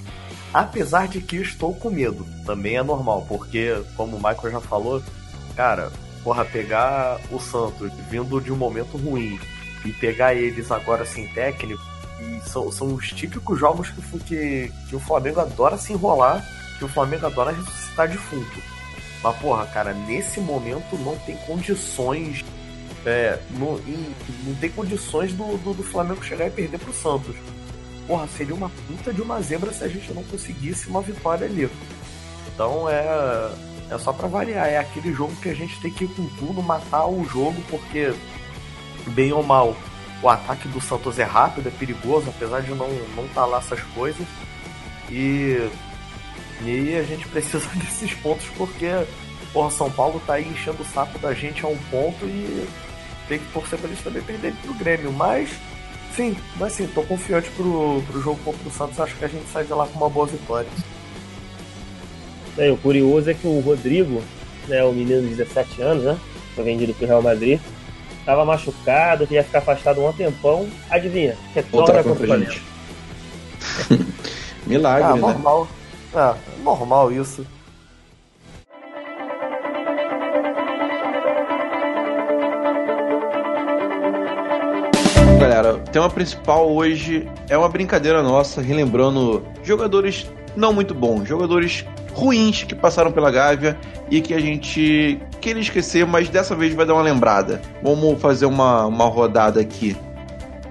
Apesar de que estou com medo. Também é normal, porque, como o Michael já falou, cara, porra, pegar o Santos vindo de um momento ruim e pegar eles agora sem técnico, e são, são os típicos jogos que, que, que o Flamengo adora se enrolar, que o Flamengo adora ressuscitar defunto. Mas, porra, cara, nesse momento não tem condições é, não, e não tem condições do, do, do Flamengo chegar e perder pro Santos. Porra, seria uma puta de uma zebra se a gente não conseguisse uma vitória ali. Então é, é só pra variar, é aquele jogo que a gente tem que ir com tudo, matar o jogo, porque, bem ou mal, o ataque do Santos é rápido, é perigoso, apesar de não não tá lá essas coisas. E, e a gente [LAUGHS] precisa desses pontos porque, porra, São Paulo tá aí enchendo o saco da gente a um ponto e tem que torcer pra eles também perderem pro Grêmio. Mas, sim, mas sim, tô confiante pro, pro jogo contra o Santos. Acho que a gente sai de lá com uma boa vitória. Bem, o curioso é que o Rodrigo, né, o menino de 17 anos, né, foi vendido pro Real Madrid, tava machucado, ia ficar afastado um tempão. Adivinha? Retorna contra o Flamengo. Milagre, Ah, né? normal. É, normal isso. Tema principal hoje é uma brincadeira nossa, relembrando jogadores não muito bons, jogadores ruins que passaram pela Gávea e que a gente queria esquecer, mas dessa vez vai dar uma lembrada. Vamos fazer uma, uma rodada aqui.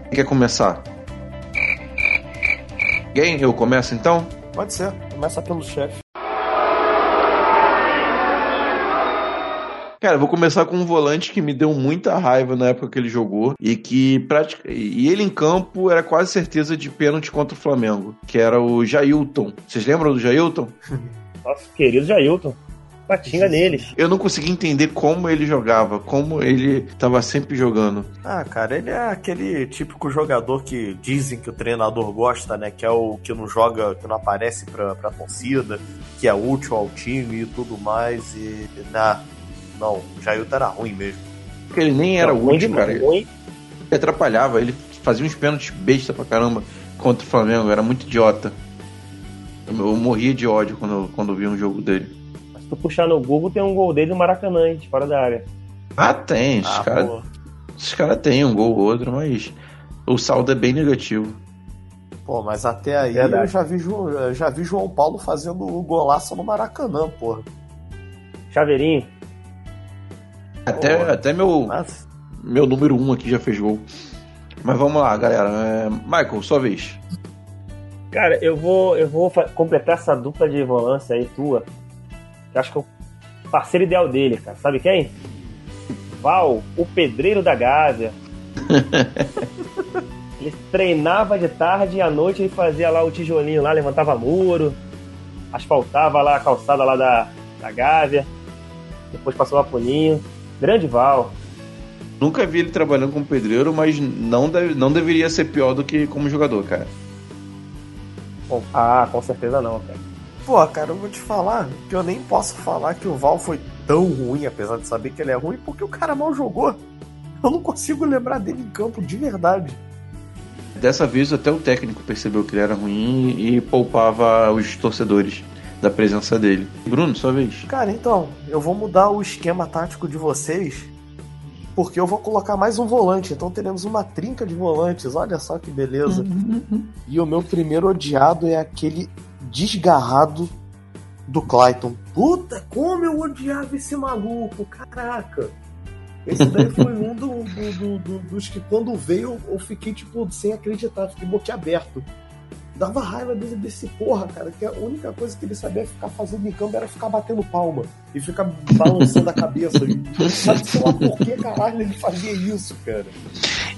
Quem quer começar? Quem? Eu começo então? Pode ser. Começa pelo chefe. Cara, eu vou começar com um volante que me deu muita raiva na época que ele jogou e que pratica... e ele em campo era quase certeza de pênalti contra o Flamengo, que era o Jailton. Vocês lembram do Jailton? [LAUGHS] Nosso querido Jailton. Patinga neles. Eu não consegui entender como ele jogava, como ele tava sempre jogando. Ah, cara, ele é aquele típico jogador que dizem que o treinador gosta, né? Que é o que não joga, que não aparece pra, pra torcida, que é útil ao time e tudo mais. E. Nah, não, o Jailton era ruim mesmo. Porque ele nem era Não, ruim útil, demais, cara. ruim. Ele atrapalhava, ele fazia uns pênaltis besta pra caramba contra o Flamengo, era muito idiota. Eu, eu morria de ódio quando, quando via um jogo dele. Se tu puxar no Google, tem um gol dele no Maracanã, hein, de fora da área. Ah, tem, esses Ah, caras cara têm um gol ou outro, mas o saldo é bem negativo. Pô, mas até aí Verdade. eu já vi, já vi João Paulo fazendo o golaço no Maracanã, porra. Chaveirinho. Até, até meu, meu número um aqui já fez gol. Mas vamos lá, galera. É, Michael, sua vez. Cara, eu vou, eu vou completar essa dupla de volância aí tua. Que acho que é o parceiro ideal dele, cara. Sabe quem? Val, o pedreiro da Gávea. [LAUGHS] ele treinava de tarde e à noite ele fazia lá o tijolinho lá, levantava muro, asfaltava lá a calçada lá da, da Gávea. Depois passou a puninho. Grande Val. Nunca vi ele trabalhando como pedreiro, mas não, deve, não deveria ser pior do que como jogador, cara. Bom, ah, com certeza não, cara. pô, cara, eu vou te falar que eu nem posso falar que o Val foi tão ruim, apesar de saber que ele é ruim, porque o cara mal jogou. Eu não consigo lembrar dele em campo de verdade. Dessa vez até o técnico percebeu que ele era ruim e poupava os torcedores da presença dele. Bruno, sua vez. Cara, então, eu vou mudar o esquema tático de vocês, porque eu vou colocar mais um volante. Então teremos uma trinca de volantes. Olha só que beleza. [LAUGHS] E o meu primeiro odiado é aquele desgarrado do Clayton. Puta, como eu odiava esse maluco, caraca. Esse daí foi um do- do- do- do- dos que quando veio eu fiquei tipo sem acreditar, fiquei boquiaberto. Dava raiva desse, desse porra, cara, que a única coisa que ele sabia ficar fazendo em campo era ficar batendo palma e ficar balançando a cabeça. E [LAUGHS] sabe sei lá por que caralho ele fazia isso, cara.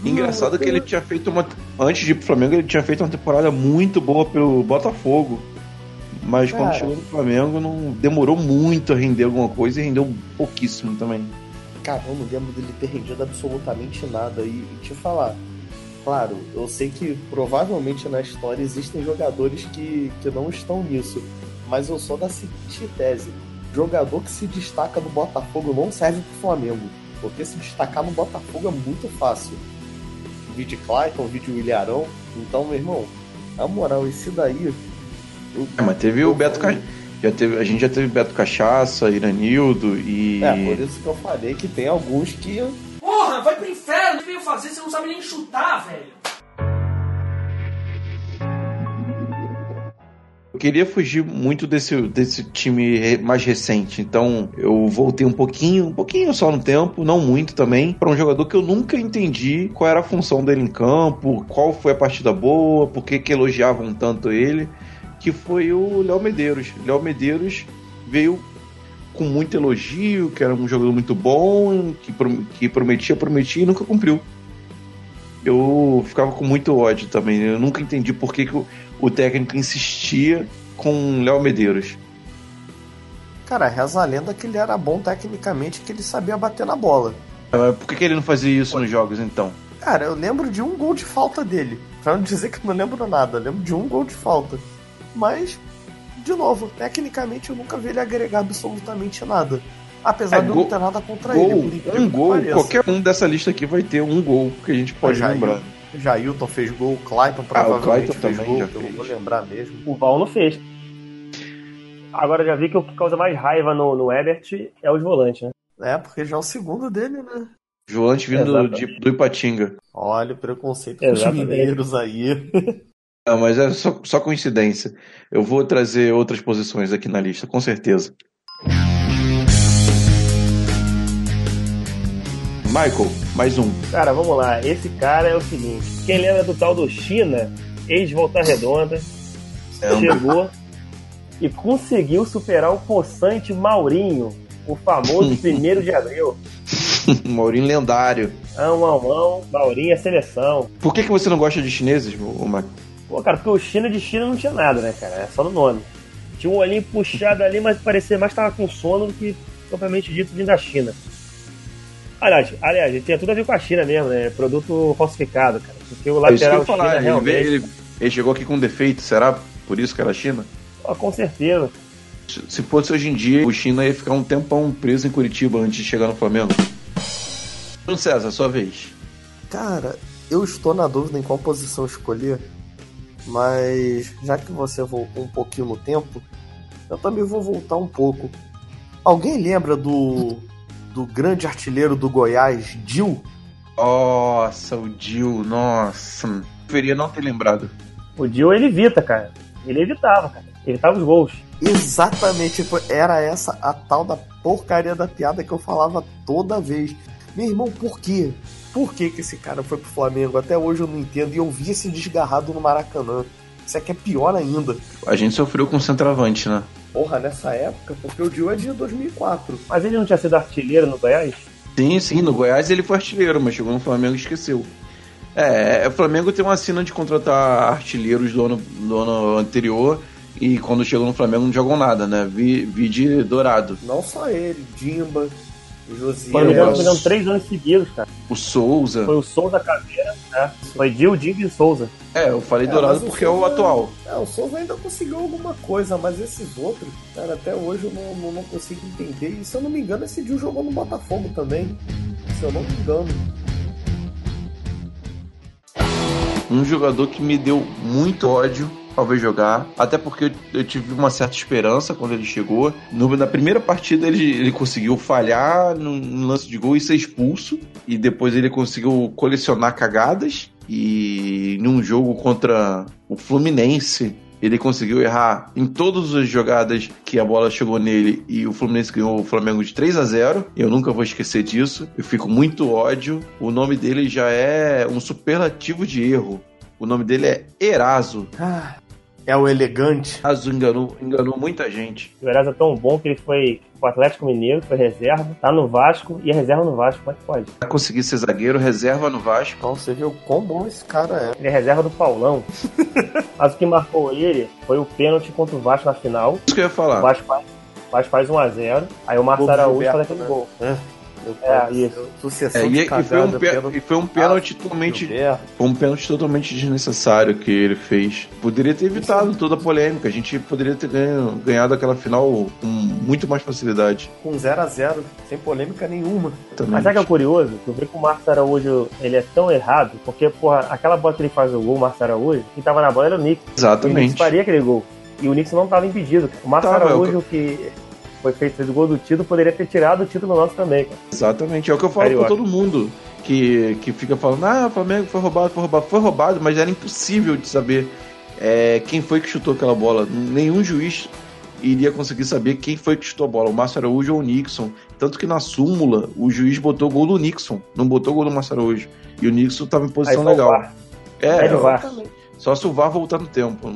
Engraçado Não, que ele tinha feito uma. Antes de ir pro Flamengo, ele tinha feito uma temporada muito boa pelo Botafogo. Mas quando Cara. chegou no Flamengo, não demorou muito a render alguma coisa e rendeu pouquíssimo também. Cara, eu não lembro dele ter rendido absolutamente nada. E, e te falar, claro, eu sei que provavelmente na história existem jogadores que, que não estão nisso. Mas eu sou da seguinte tese: jogador que se destaca no Botafogo não serve pro Flamengo. Porque se destacar no Botafogo é muito fácil. Vídeo Clayton, vídeo Ilharão. Então, meu irmão, na moral, esse daí. eu- É, mas teve o Beto Ca... já teve A gente já teve Beto Cachaça, Iranildo e. É, por isso que eu falei que tem alguns que Porra, vai pro inferno, o que veio fazer? Você não sabe nem chutar, velho. Eu queria fugir muito desse, desse time mais recente, então eu voltei um pouquinho, um pouquinho só no tempo, não muito também, para um jogador que eu nunca entendi qual era a função dele em campo, qual foi a partida boa, por que, que elogiavam tanto ele, que foi o Léo Medeiros. Léo Medeiros veio com muito elogio, que era um jogador muito bom, que, que prometia, prometia e nunca cumpriu. Eu ficava com muito ódio também. Eu nunca entendi por que, que o, o técnico insistia com Léo Medeiros. Cara, reza a lenda que ele era bom tecnicamente, que ele sabia bater na bola. Por que, que ele não fazia isso nos jogos então? Cara, eu lembro de um gol de falta dele. Pra não dizer que não lembro nada, lembro de um gol de falta. Mas, de novo, tecnicamente eu nunca vi ele agregar absolutamente nada. Apesar É, de eu gol- não ter nada contra Gol, ele. por um gol, qualquer um dessa lista aqui vai ter um gol que a gente pode Jair- lembrar. Jailton fez gol, Clayton provavelmente Clayton fez também gol, já que eu fez. vou lembrar mesmo. O Val não fez. Agora já vi que o que causa mais raiva no, no Ebert é os volantes, né? É, porque já é o segundo dele, né? Volante vindo Exatamente. de, do Ipatinga. Olha o preconceito com os Exatamente. mineiros aí. [LAUGHS] Não, mas é só, só coincidência. Eu vou trazer outras posições aqui na lista, com certeza. Michael, mais um. Cara, vamos lá. Esse cara é o seguinte: quem lembra do tal do China, ex-Volta Redonda, chegou e conseguiu superar o possante Maurinho, o famoso [LAUGHS] primeiro de abril. [LAUGHS] Maurinho lendário. Ão, ão, ão, Maurinho é seleção. Por que, que você não gosta de chineses, Michael? Pô, cara, porque o China de China não tinha nada, né, cara? É só no nome. Tinha um olhinho puxado ali, mas parecia mais que tava com sono do que propriamente dito vindo da China. Aliás, aliás, ele tinha tudo a ver com a China mesmo, né? Produto falsificado, cara. Porque o É isso que eu lateral ia falar. China Ele, realmente. ele- ele chegou aqui com defeito, será? Por isso que era a China? Ó, com certeza. Se se fosse hoje em dia, o China ia ficar um tempão preso em Curitiba antes de chegar no Flamengo. Bruno César, sua vez. Cara, eu estou na dúvida em qual posição escolher, mas já que você voltou um pouquinho no tempo, eu também vou voltar um pouco. Alguém lembra do, do grande artilheiro do Goiás, Dil? Nossa, o Dil, nossa. Preferia não ter lembrado. O Dio ele evita, cara. Ele evitava, cara. Evitava os gols. Exatamente, era essa a tal da porcaria da piada que eu falava toda vez. Meu irmão, por quê? Por que, que esse cara foi pro Flamengo? Até hoje eu não entendo. E eu vi esse desgarrado no Maracanã. Isso aqui é pior ainda. A gente sofreu com centroavante, né? Porra, nessa época, porque o Dio é de 2004. Mas ele não tinha sido artilheiro no Goiás? Sim, sim, no Goiás ele foi artilheiro, mas chegou no Flamengo e esqueceu. É, o Flamengo tem uma sina de contratar artilheiros do ano, do ano anterior e quando chegou no Flamengo não jogam nada, né? Vi, vi de Dourado. Não só ele, Dimba, Josias. Foi, me engano, três anos seguidos, cara. O Souza. Foi o Souza Caveira, né? Foi Dio, Digo e Souza. É, eu falei É, Dourado porque é o Souza- atual. É, o Souza ainda conseguiu alguma coisa, mas esses outros, cara, até hoje eu não, não, não consigo entender. E se eu não me engano, esse Dio jogou no Botafogo também. Se eu não me engano. Um jogador que me deu muito ódio ao ver jogar, até porque eu, tive uma certa esperança quando ele chegou. No- na primeira partida ele, ele conseguiu falhar num, num lance de gol e ser expulso, e depois ele conseguiu colecionar cagadas. E num jogo contra o Fluminense, ele conseguiu errar em todas as jogadas que a bola chegou nele e o Fluminense ganhou o Flamengo de 3 a 0. Eu nunca vou esquecer disso. Eu fico muito ódio. O nome dele já é um superlativo de erro. O nome dele é Eraso. Ah, é o elegante. Eraso enganou, enganou muita gente. O Eraso é tão bom que ele foi o Atlético Mineiro, foi reserva, tá no Vasco e é reserva no Vasco, como é que pode? Pra conseguir ser zagueiro, reserva no Vasco. Então você viu quão bom esse cara é. Ele é reserva do Paulão. [LAUGHS] Mas o que marcou ele foi o pênalti contra o Vasco na final. Isso que eu ia O falar. Vasco faz, o Vasco faz 1x0, aí o Marcos Araújo faz aquele né? gol. É. É, céu. Sucessão É, e, de e foi um, pê- pênalti. e foi um pênalti totalmente um pênalti totalmente desnecessário que ele fez. Poderia ter evitado toda a polêmica. A gente poderia ter ganho- ganhado aquela final com muito mais facilidade. Com 0x0, sem polêmica nenhuma. Também. Mas sabe o que é curioso? Tu vê que o Marcos Araújo ele é tão errado, porque, porra, aquela bola que ele faz o gol, o Marcos Araújo, quem tava na bola era o Nick. E o Exatamente. faria aquele gol. E o Knicks não estava impedido. O Marcos Tava, Araújo, que foi feito o gol do título, poderia ter tirado o título nosso também, cara. Exatamente. É o que eu falo Carioca. pra todo mundo que, que fica falando: ah, o Flamengo foi roubado, foi roubado. Foi roubado, mas era impossível de saber é, quem foi que chutou aquela bola. Nenhum juiz iria conseguir saber quem foi que chutou a bola, o Márcio Araújo ou o Nixon. Tanto que na súmula o juiz botou o gol do Nixon, não botou o gol do Márcio Araújo. E o Nixon tava em posição legal. VAR. É, VAR. Exatamente. só se o VAR voltar no tempo,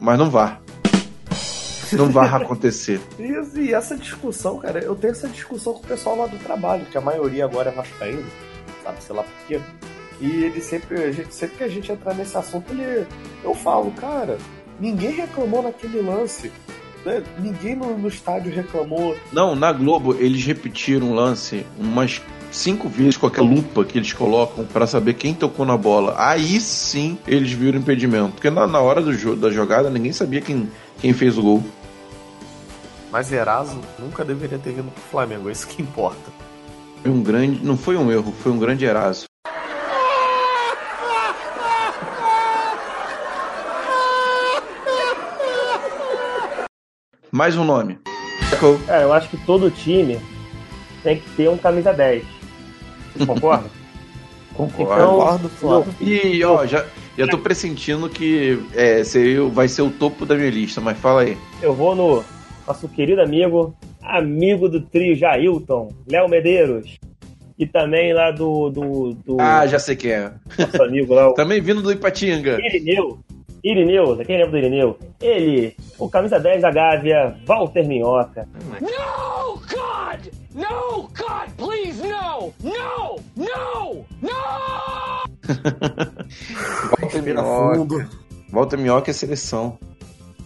mas não VAR. [LAUGHS] Não vai acontecer. Isso, e essa discussão, cara, eu tenho essa discussão com o pessoal lá do trabalho, que a maioria agora é vascaíno, sabe, sei lá por quê. E ele sempre, a gente, sempre que a gente entrar nesse assunto, ele, eu falo, cara, ninguém reclamou naquele lance. né? Ninguém no, no estádio reclamou. Não, na Globo eles repetiram o lance umas cinco vezes com aquela lupa que eles colocam pra saber quem tocou na bola. Aí sim eles viram impedimento. Porque na, na hora do da jogada ninguém sabia quem, quem fez o gol. Mas Eraso nunca deveria ter vindo pro Flamengo, é isso que importa. Foi um grande. Não foi um erro, foi um grande Eraso. Mais um nome. Cara, eu acho que todo time tem que ter um camisa 10. Vocês concordam? [LAUGHS] Concordo. Então, Concordo, Flávio. E ó, já, já tô pressentindo que é, seria, vai ser o topo da minha lista, mas fala aí. eu vou no nosso querido amigo, amigo do trio Jailton, Léo Medeiros. E também lá do, do, do Ah, já sei quem é. nosso amigo lá, o [LAUGHS] Também vindo do Ipatinga. Irineu. Irineu, quem lembra do Irineu? Ele, o camisa 10 da Gávea, Walter Minhoca. No, God! No, God, please, no! No! No! No! [LAUGHS] Walter Respira Minhoca. fundo. Walter Minhoca é seleção.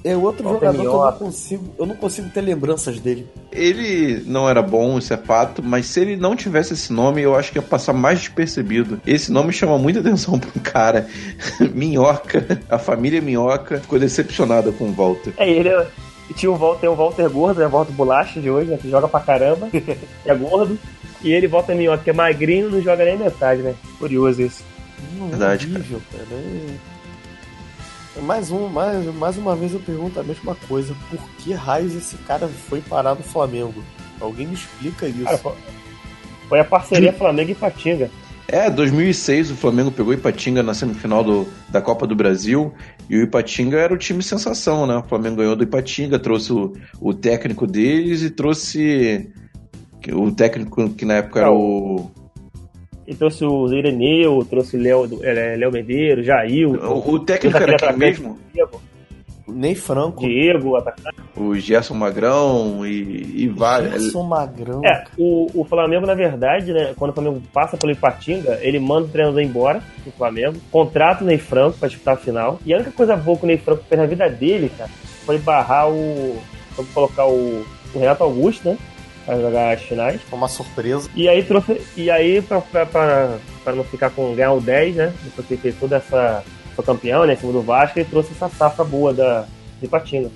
É outro Walter jogador que eu não consigo. Eu não consigo ter lembranças dele. Ele não era bom, isso é fato, mas se ele não tivesse esse nome, eu acho que ia passar mais despercebido. Esse nome chama muita atenção pro cara. [LAUGHS] Minhoca, a família Minhoca ficou decepcionada com o Walter. É ele, é- e tinha o Walter, tem o Walter Gordo, né? Walter Bolacha de hoje, né? Que joga pra caramba, [LAUGHS] é gordo. E ele, Walter Minhoca, que é magrinho, não joga nem metade, né? Curioso isso. Verdade, horrível, cara. É... Mais, um, mais, mais uma vez eu pergunto a mesma coisa. Por que raios esse cara foi parar no Flamengo? Alguém me explica isso. Cara, foi- foi a parceria Flamengo e Patinga. É, 2006 o Flamengo pegou o Ipatinga na semifinal do, da Copa do Brasil e o Ipatinga era o time sensação, né? O Flamengo ganhou do Ipatinga, trouxe o, o técnico deles e trouxe o técnico que na época era o, E trouxe o Ireneu, trouxe o Léo, do- é, Léo Medeiros, Jair. o, o técnico era quem mesmo? Diego, Ney Franco. Diego, atacante. O Gerson Magrão e, e vários. Gerson Magrão. É, o, o Flamengo, na verdade, né, quando o Flamengo passa pelo Ipatinga, ele manda o treinador embora do Flamengo, contrata o Ney Franco pra disputar a final. E a única coisa boa que o Ney Franco fez na vida dele, cara, foi barrar o. Foi colocar o, o Renato Augusto, né? Pra jogar as finais. Foi uma surpresa. E aí trouxe. E aí, pra não ficar com ganhar o 10, né? Depois que ele fez toda essa. Foi campeão, né? Em cima do Vasco, ele trouxe essa safra boa da, de Ipatinga.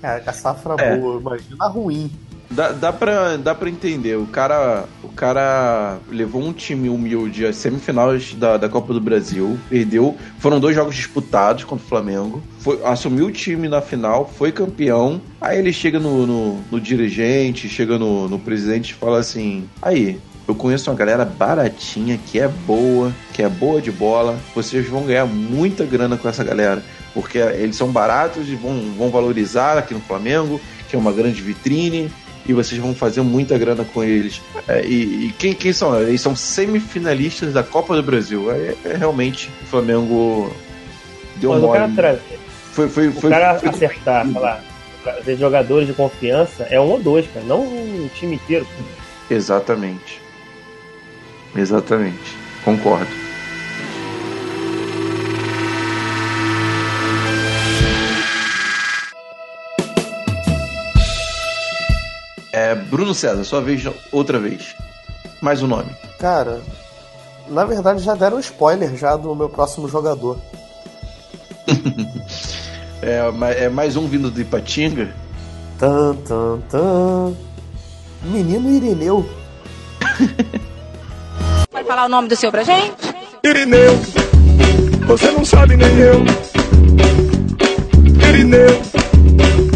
Cara, [LAUGHS] [LAUGHS] a safra É. boa, imagina ruim. Dá, dá, pra, dá pra entender. O cara, o cara levou um time humilde às semifinais da, da Copa do Brasil, perdeu. Foram dois jogos disputados contra o Flamengo. Foi, assumiu o time na final, foi campeão. Aí ele chega no, no, no dirigente, chega no, no presidente e fala assim: Aí, eu conheço uma galera baratinha que é boa, que é boa de bola. Vocês vão ganhar muita grana com essa galera. Porque eles são baratos e vão, vão valorizar aqui no Flamengo, que é uma grande vitrine e vocês vão fazer muita grana com eles. É, e e quem, quem são? Eles são semifinalistas da Copa do Brasil. É, é realmente o Flamengo deu Mas o mole. cara, tra- Foi, foi, o foi, cara foi- acertar, falar, trazer jogadores de confiança é um ou dois, cara, não um time inteiro. Exatamente. Exatamente. Concordo. Bruno César, sua vez outra vez. Mais um nome. Cara, na verdade já deram spoiler já do meu próximo jogador. [LAUGHS] É, é mais um vindo do Ipatinga. Tan, tan, tan. Menino Irineu. [LAUGHS] Pode falar o nome do seu pra gente? Irineu, você não sabe nem eu. Irineu,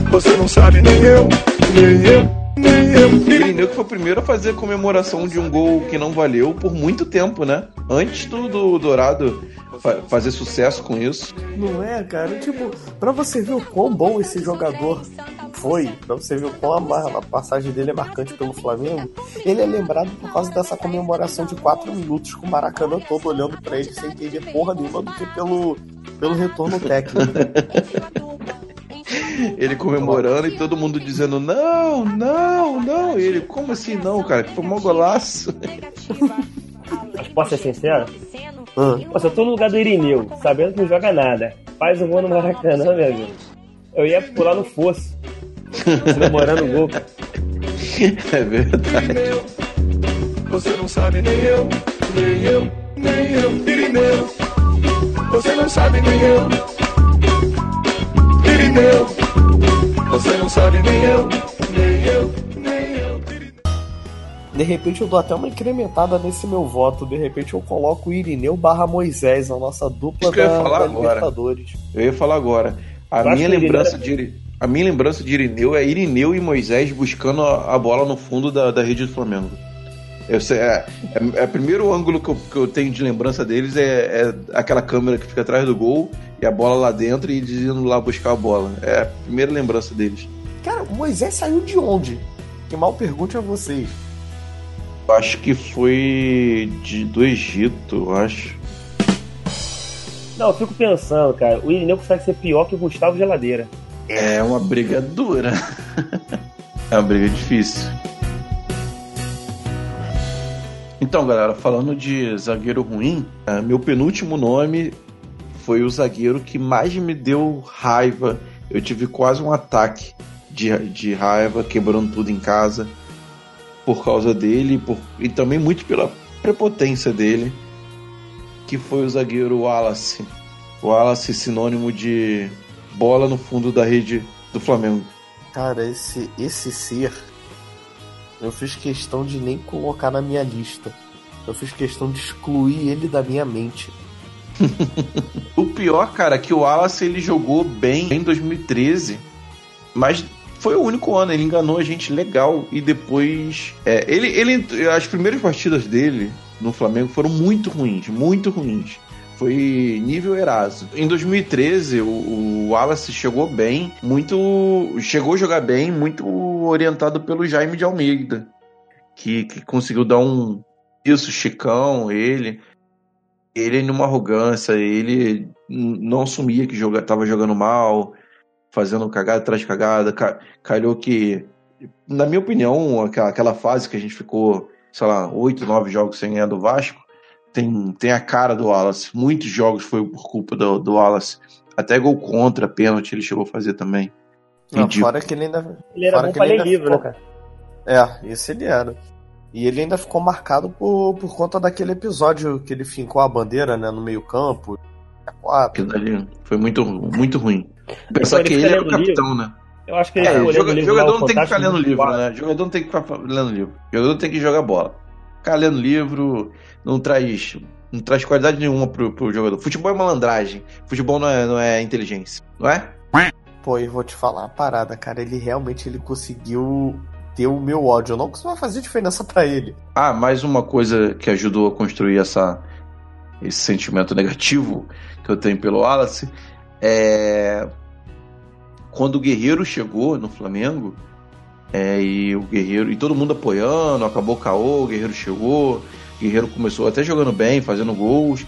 você não sabe nem eu, nem eu, eu. Irineu que foi o primeiro a fazer comemoração de um gol que não valeu por muito tempo, né? Antes do, do Dourado fa- fazer sucesso com isso. Não é, cara? Tipo, pra você ver o quão bom esse jogador foi, pra você ver o quão a, a passagem dele é marcante pelo Flamengo, ele é lembrado por causa dessa comemoração de 4 minutos com o Maracanã todo olhando pra ele sem entender porra nenhuma do que pelo, pelo retorno técnico. [LAUGHS] Ele comemorando e todo mundo dizendo: Não, não, não. E ele, como assim não, cara? Que foi um golaço. [LAUGHS] Mas posso ser sincero? Ah. Pô, se eu tô no lugar do Irineu, sabendo que não joga nada, faz um gol no Maracanã, meu amigo. Eu ia pular no fosso. [LAUGHS] Comemorando o gol. É verdade. Irineu, você não sabe nem eu, nem eu, nem eu. Irineu, você não sabe nem eu. Irineu, Você não sabe nem eu, nem eu, nem eu. De repente eu dou até uma incrementada nesse meu voto. De repente eu coloco o Irineu barra Moisés, a nossa dupla que eu ia da, falar da agora. Libertadores. Eu ia falar agora. A Eu minha lembrança Irineu- de Iri- a minha lembrança de Irineu é Irineu e Moisés buscando a, a bola no fundo da, da rede do Flamengo. Eu sei, é, é, é o primeiro ângulo que eu, que eu tenho de lembrança deles é, é aquela câmera que fica atrás do gol e a bola lá dentro e eles indo lá buscar a bola. É a primeira lembrança deles. Cara, o Moisés saiu de onde? Que mal pergunte a vocês. Eu acho que foi de, do Egito, eu acho. Não, eu fico pensando, cara, o Irineu consegue ser pior que o Gustavo Geladeira. É uma briga dura. [LAUGHS] é uma briga difícil. Então, galera, falando de zagueiro ruim, é, meu penúltimo nome foi o zagueiro que mais me deu raiva. Eu tive quase um ataque de, de raiva, quebrando tudo em casa por causa dele por- e também muito pela prepotência dele, que foi o zagueiro Wallace. Wallace, sinônimo de bola no fundo da rede do Flamengo. Cara, esse, esse ser, eu fiz questão de nem colocar na minha lista. Eu fiz questão de excluir ele da minha mente. [LAUGHS] O pior, cara, é que o Wallace ele jogou bem em 2013, mas foi o único ano, ele enganou a gente legal e depois. é, ele, ele, as primeiras partidas dele no Flamengo foram muito ruins, muito ruins. Foi nível Eraso. Em 2013, o, o Wallace chegou bem, muito. chegou a jogar bem, muito orientado pelo Jaime de Almeida, que, que conseguiu dar um. Isso, Chicão, ele ele numa arrogância, ele não assumia que joga, tava jogando mal, fazendo cagada atrás de cagada. Ca, calhou que, na minha opinião, aquela, aquela fase que a gente ficou, sei lá, oito, nove jogos sem ganhar do Vasco, tem, tem a cara do Wallace. Muitos jogos foi por culpa do, do Wallace. Até gol contra, pênalti, ele chegou a fazer também. Não, fora que ele ainda. Ele era bom pra ler livro, né, ficou- cara? É, esse ele era. E ele ainda ficou marcado por, por conta daquele episódio que ele fincou a bandeira, né, no meio-campo. Aquilo ali foi muito, muito ruim. Pensar que ele era o lendo livro. capitão, né? Eu acho que ele É, lendo joga- livro lá, jogador o não tem que ficar lendo livro, né? Jogador não tem que ficar lendo livro. Jogador tem que jogar bola. Ficar lendo livro não traz, não traz qualidade nenhuma pro, pro jogador. Futebol é malandragem. Futebol não é, não é inteligência, não é? Pô, e vou te falar uma parada, cara. Ele realmente ele conseguiu ter o meu ódio. Eu não costuma fazer diferença pra ele. Ah, mais uma coisa que ajudou a construir essa, esse sentimento negativo que eu tenho pelo Wallace é quando o Guerreiro chegou no Flamengo é, e o Guerreiro e todo mundo apoiando, acabou o caô, o Guerreiro chegou, Guerreiro começou até jogando bem, fazendo gols.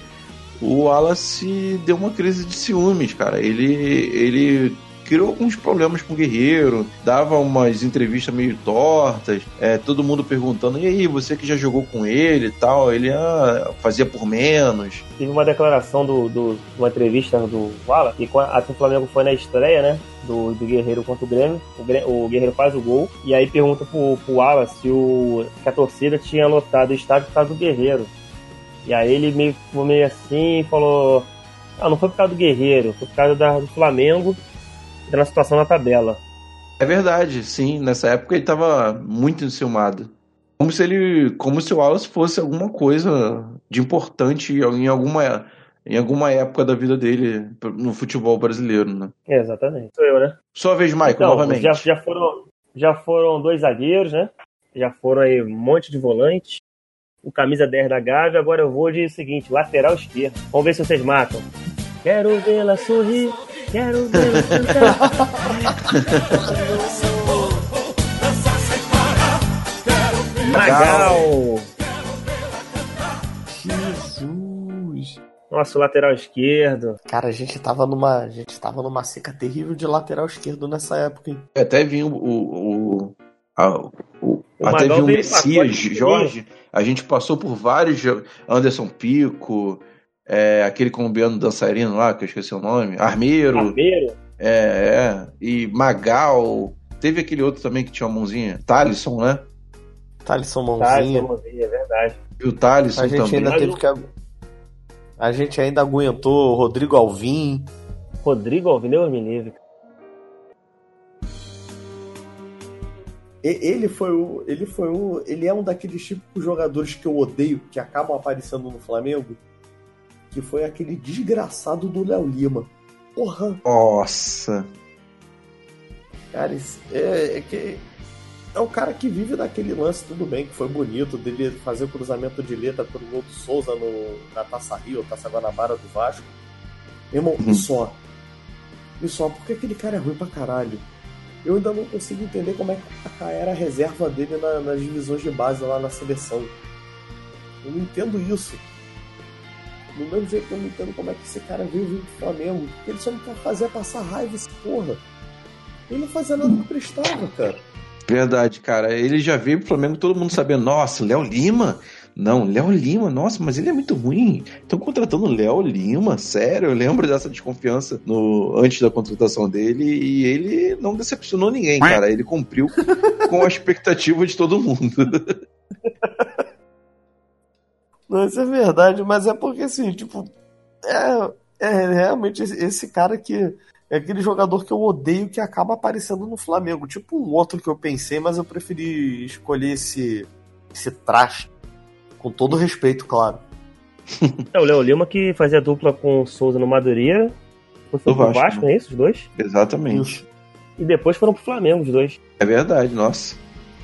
O Wallace deu uma crise de ciúmes, cara. Ele ele criou alguns problemas com o Guerreiro, dava umas entrevistas meio tortas, é, todo mundo perguntando, e aí, você que já jogou com ele e tal, ele ah, fazia por menos. Teve uma declaração do, do uma entrevista do Wala, e quando a- o Flamengo foi na estreia, né? Do, do Guerreiro contra o Grêmio. O, o Guerreiro faz o gol. E aí pergunta pro, pro Wala se, o, se a torcida tinha lotado o estádio por causa do Guerreiro. E aí ele meio, meio assim falou: Ah, não foi por causa do Guerreiro, foi por causa da, do Flamengo da situação na tabela. É verdade, sim, nessa época ele tava muito enciumado. Como se ele, como se o Wallace fosse alguma coisa de importante em alguma, em alguma época da vida dele no futebol brasileiro, né? É, exatamente. Sou eu, né? Sua vez, Michael, Então, novamente. Já, já, foram, já foram dois zagueiros, né? Já foram aí um monte de volantes. O camisa 10 da Gávea. Agora eu vou de seguinte: lateral esquerdo. Vamos ver se vocês matam. Quero vê-la sorrir. Quero cantar. Magal. Jesus. Nosso lateral esquerdo. Cara, a gente tava numa. A gente tava numa seca terrível de lateral esquerdo nessa época, hein? Até vinha o. o, o, a- o- O até vinha o Messias, Jorge. A gente passou por vários. Anderson Pico, é, aquele colombiano dançarino lá, que eu esqueci o nome. Armeiro. Armeiro. É, é. E Magal. Teve aquele outro também que tinha uma mãozinha. Talisson, né? Thalisson Tá, Mãozinha. é verdade. E o Talisson a gente também. ainda teve que. A gente ainda aguentou o Rodrigo Alvim. Rodrigo Alvim, Deus me livre. E- Ele foi o. Ele foi o. Ele é um daqueles típicos jogadores que eu odeio, que acabam aparecendo no Flamengo. Que foi aquele desgraçado do Léo Lima. Porra, Nossa. cara, é, é que. É o cara que vive daquele lance, tudo bem, que foi bonito dele fazer o cruzamento de letra pro gol do Souza no, na Taça Rio, Taça Guanabara do Vasco. Meu irmão, e só. E só, porque aquele cara é ruim pra caralho. Eu ainda não consigo entender como é que era a reserva dele na- nas divisões de base lá na seleção. Eu não entendo isso. Do mesmo jeito que eu não entendo como é que esse cara veio vir pro Flamengo. Ele só não quer fazer passar raiva esse porra. Ele não fazia nada que prestava, cara. Verdade, cara. Ele já veio pro Flamengo, todo mundo sabendo, nossa, Léo Lima? Não, Léo Lima, nossa, mas ele é muito ruim. Estão contratando Léo Lima, sério. Eu lembro dessa desconfiança no, antes da contratação dele e ele não decepcionou ninguém, cara. Ele cumpriu com a expectativa de todo mundo. [LAUGHS] Não, isso é verdade, mas é porque assim, tipo, é, é realmente esse, cara que é aquele jogador que eu odeio que acaba aparecendo no Flamengo. Tipo um outro que eu pensei, mas eu preferi escolher esse, esse traste. Com todo respeito, claro. [LAUGHS] É o Léo Lima que fazia dupla com o Souza no Madureira. Foi pro Vasco, Vasco, né? é isso? Os dois? Exatamente. E depois foram pro Flamengo, os dois. É verdade, nossa.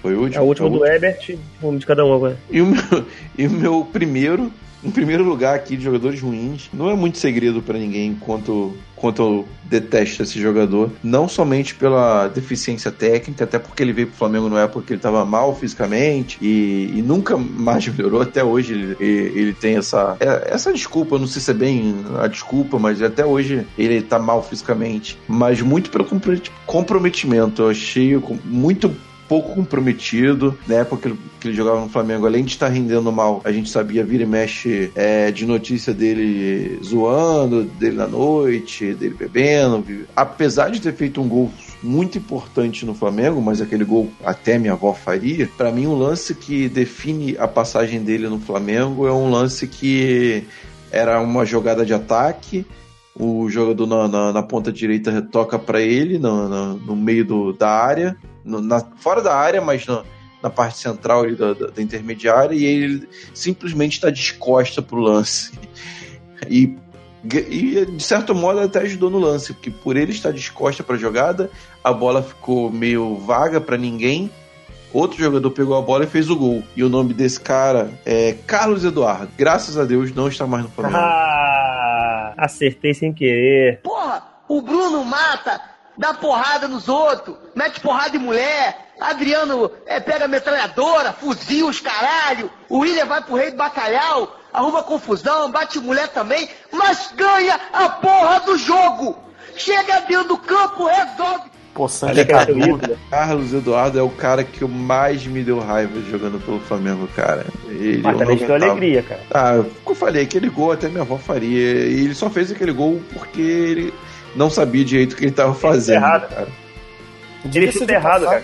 Foi o último. É o último foi o do Ebert, um de cada um agora. E o meu, [LAUGHS] e o meu primeiro, em primeiro lugar aqui de jogadores ruins, não é muito segredo pra ninguém quanto, quanto eu detesto esse jogador. Não somente pela deficiência técnica, até porque ele veio pro Flamengo na época que ele tava mal fisicamente e, e nunca mais [LAUGHS] melhorou. Até hoje ele, ele ele tem essa, é- essa desculpa, eu não sei se é bem a desculpa, mas até hoje ele tá mal fisicamente. Mas muito pelo compro- comprometimento. Eu achei muito pouco comprometido. Na época que ele, jogava no Flamengo, além de estar rendendo mal, a gente sabia vira e mexe é, de notícia dele zoando, dele na noite, dele bebendo. Apesar de ter feito um gol muito importante no Flamengo, mas aquele gol até minha avó faria. Pra mim, um lance que define a passagem dele no Flamengo é um lance que era uma jogada de ataque. O jogador na, na- na ponta direita toca pra ele, no, no- no meio do- da área, no- na- fora da área, mas na, na parte central ali da, da- da intermediária, e ele simplesmente está descosta pro lance. E, e, de certo modo, até ajudou no lance, porque por ele estar descosta para a jogada, a bola ficou meio vaga para ninguém. Outro jogador pegou a bola e fez o gol. E o nome desse cara é Carlos Eduardo. Graças a Deus não está mais no Flamengo. Ah, acertei sem querer. Porra, o Bruno mata, dá porrada nos outros, mete porrada em mulher. Adriano é, pega metralhadora, fuzil os caralho. O William vai pro rei do bacalhau, arruma confusão, bate mulher também, mas ganha a porra do jogo. Chega dentro do campo, resolve. Pô, Sandy. Carlos Eduardo é o cara que mais me deu raiva jogando pelo Flamengo, cara. Ele, Mas também te deu alegria, cara. Ah, como eu falei, aquele gol até minha avó faria. E ele só fez aquele gol porque ele não sabia direito o que ele tava fazendo, errado. cara. Ele chuta errado, cara.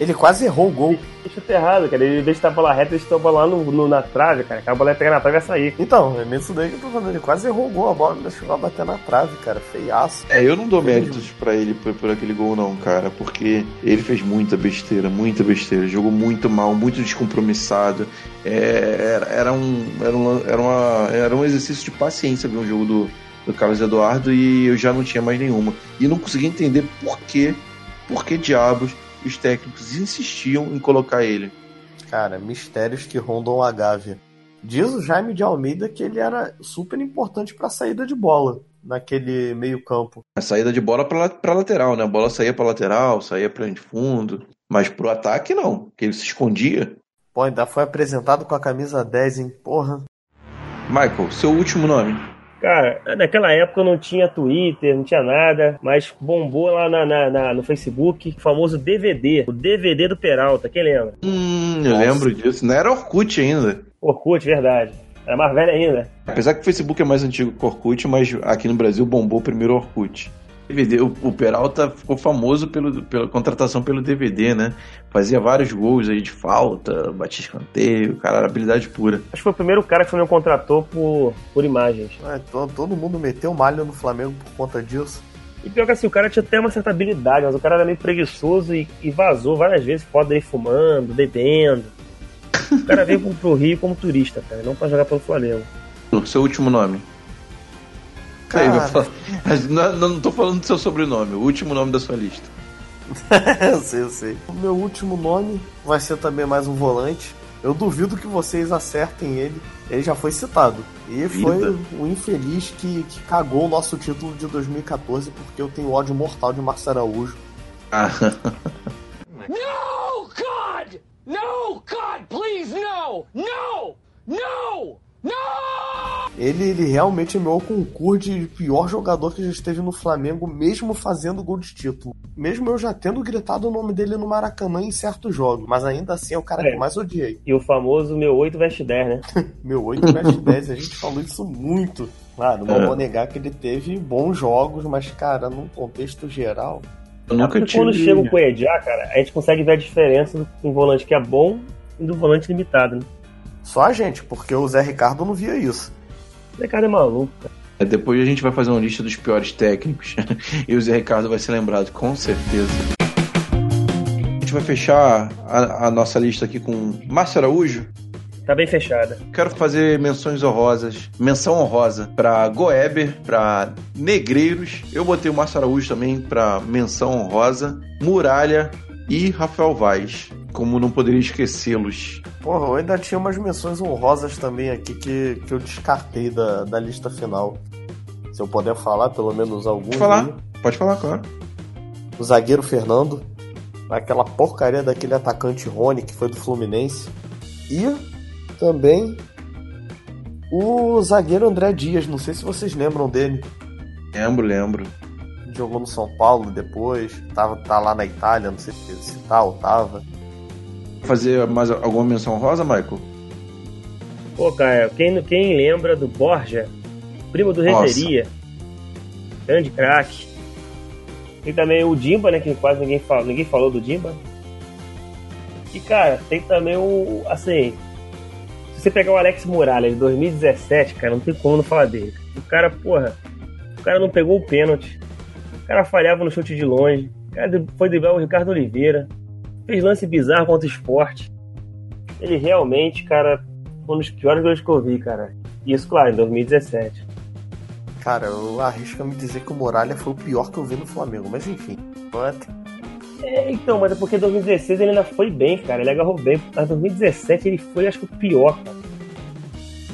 Ele quase errou o gol. Ele chuta errado, cara. Ele deixa a bola reta, ele chuta a bola lá no, no- na trave, cara. Que a bola ia pegar na trave e ia sair. Então, é nisso daí que eu tô falando. Ele quase errou o gol. A bola ainda chegou a bater na trave, cara. Feiaço. É, eu não dou méritos pra ele por, por aquele gol, não, cara, porque ele fez muita besteira, muita besteira, jogou muito mal, muito descompromissado. É, era, era, um, era, um, era, uma, era um exercício de paciência ver um jogo do, do Carlos Eduardo e eu já não tinha mais nenhuma. E não conseguia entender por que, por que diabos os técnicos insistiam em colocar ele. Cara, mistérios que rondam a Gávea. Diz o Jaime de Almeida que ele era super importante pra saída de bola naquele meio-campo. A saída de bola pra lateral, né? A bola saía pra lateral, saía pra linha de fundo. Mas pro ataque, não, porque ele se escondia. Pô, ainda foi apresentado com a camisa 10, hein? Porra. Michael, seu último nome. Cara, naquela época não tinha Twitter, não tinha nada, mas bombou lá na, na- na- no Facebook o famoso DVD, o DVD do Peralta, quem lembra? Hum, eu lembro disso. Não era Orkut ainda. Orkut, verdade. Era mais velho ainda. Apesar que o Facebook é mais antigo que o Orkut, mas aqui no Brasil bombou primeiro o Orkut. DVD, o, o Peralta ficou famoso pelo, pela contratação pelo DVD, né? Fazia vários gols aí de falta, batia escanteio, cara, era habilidade pura. Acho que foi o primeiro cara que o Flamengo contratou por, por imagens. É, to- todo mundo meteu malho no Flamengo por conta disso. E pior que assim, o cara tinha até uma certa habilidade, mas o cara era meio preguiçoso e, e vazou várias vezes, foda aí fumando, bebendo. O cara veio pro, pro Rio como turista, cara, não pra jogar pelo Flamengo. Seu último nome. Cara. Falar- Não, não, não tô falando do seu sobrenome, o último nome da sua lista. eu [LAUGHS] sei, eu sei. O meu último nome vai ser também mais um volante. Eu duvido que vocês acertem ele. Ele já foi citado. E foi o infeliz que, que cagou o nosso título de 2014 porque eu tenho ódio mortal de Márcio Araújo. Ah, No, God! No, God, please, no! No! No! No! Ele, ele realmente é meu concurso de pior jogador que já esteve no Flamengo, mesmo fazendo gol de título. Mesmo eu já tendo gritado o nome dele no Maracanã em certos jogos. Mas ainda assim é o cara É. que eu mais odiei. E o famoso meu 8 veste 10, né? [LAUGHS] Meu 8 veste 10, a gente falou isso muito. Claro, não É. vou negar que ele teve bons jogos, mas, cara, num contexto geral. eu nunca Porque quando tive. chega o Coedjá, cara, a gente consegue ver a diferença do um volante que é bom e do volante limitado, né? Só a gente, porque o Zé Ricardo não via isso. Esse cara é maluco, cara. É, Depois a gente vai fazer uma lista dos piores técnicos. [LAUGHS] e o Zé Ricardo vai ser lembrado, com certeza. A gente vai fechar a, a nossa lista aqui com Márcio Araújo. Tá bem fechada. Quero fazer menções honrosas. Menção honrosa pra Goeber, pra Negreiros. Eu botei o Márcio Araújo também pra menção honrosa. Muralha e Rafael Vaz. Como não poderia esquecê-los. Porra, eu ainda tinha umas menções honrosas também aqui que, que eu descartei da, da lista final. Se eu puder falar, pelo menos alguns. Pode falar, aí. pode falar, claro. O zagueiro Fernando. Aquela porcaria daquele atacante Rony que foi do Fluminense. E também o zagueiro André Dias. Não sei se vocês lembram dele. Lembro, lembro. Jogou no São Paulo depois. Tava, tá lá na Itália, não sei se, se tá ou tava. Fazer mais alguma menção honrosa, Michael? Pô, cara, quem, quem lembra do Borja, primo do. Renteria, grande craque. Tem também o Dimba, né, que quase ninguém, fala, ninguém falou do Dimba. E, cara, tem também o, assim, se você pegar o Alex Muralha de 2017, cara, não tem como não falar dele. O cara, porra, o cara não pegou o pênalti, o cara falhava no chute de longe, o cara foi driblar o Ricardo Oliveira, fez lance bizarro contra o esporte. Ele realmente, cara, foi um dos piores gols que eu vi, cara. Isso, claro, em 2017. Cara, eu arrisco a me dizer que o Muralha foi o pior que eu vi no Flamengo, mas enfim. É, então, mas é porque em 2016 ele ainda foi bem, cara. Ele agarrou bem. Mas em 2017 ele foi, acho que, o pior, cara.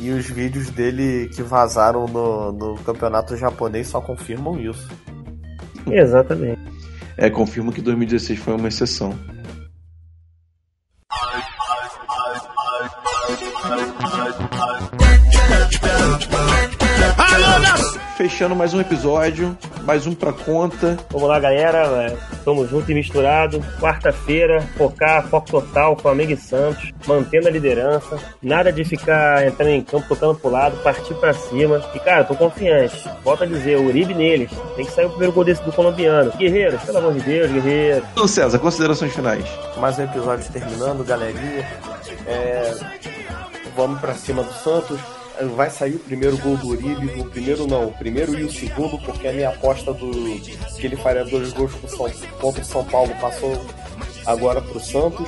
E os vídeos dele que vazaram no, no campeonato japonês só confirmam isso. Exatamente. É, confirmo que 2016 foi uma exceção. Fechando mais um episódio, mais um pra conta. Vamos lá, galera. é, Tamo junto e misturado. Quarta-feira, focar, foco total, Flamengo e Santos, mantendo a liderança. Nada de ficar entrando em campo, tocando pro lado, partir pra cima. E, cara, tô confiante. Volto a dizer, o Uribe neles. Tem que sair o primeiro gol desse do colombiano. Guerreiros, pelo amor de Deus, guerreiros. Então, César, considerações finais. Mais um episódio terminando, galerinha. É, Vamos pra cima do Santos. Vai sair o primeiro gol do Uribe. O primeiro não, o primeiro e o segundo, porque a minha aposta do que ele faria dois gols São, contra o São Paulo passou agora pro Santos.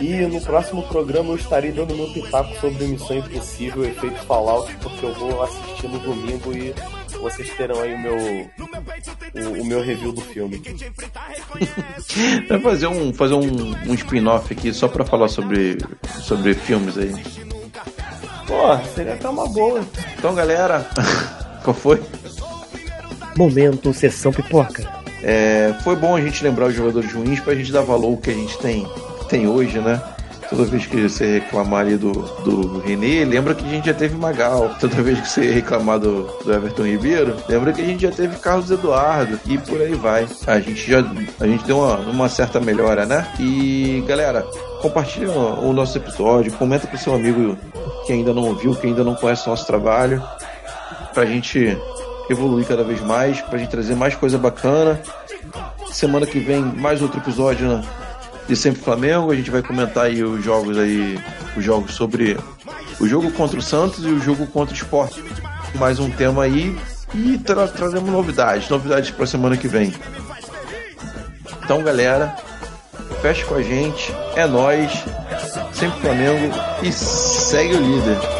E no próximo programa eu estarei dando meu pitaco sobre Missão Impossível, efeito Fallout, porque eu vou assistir no domingo e vocês terão aí o meu, o, o meu review do filme. Vai fazer um, fazer um, um spin-off aqui só pra falar sobre, sobre filmes aí. Pô, seria até uma boa. Então, galera, [LAUGHS] qual foi? Momento, sessão pipoca. É, foi bom a gente lembrar os jogadores ruins pra gente dar valor ao que a gente tem, tem hoje, né? Toda vez que você reclamar ali do, do René, lembra que a gente já teve Magal. Toda vez que você reclamar do, do Everton Ribeiro, lembra que a gente já teve Carlos Eduardo. E por aí vai. A gente já a gente deu uma, uma certa melhora, né? E galera, compartilha o, o nosso episódio, comenta pro seu amigo que ainda não ouviu, que ainda não conhece o nosso trabalho, pra gente evoluir cada vez mais, pra gente trazer mais coisa bacana. Semana que vem, mais outro episódio né, de Sempre Flamengo. A gente vai comentar aí os jogos aí, os jogos sobre o jogo contra o Santos e o jogo contra o Sport. Mais um tema aí E tra trazemos novidades, novidades pra semana que vem. Então, galera, fecha com a gente, é nós, sempre Flamengo e segue o líder.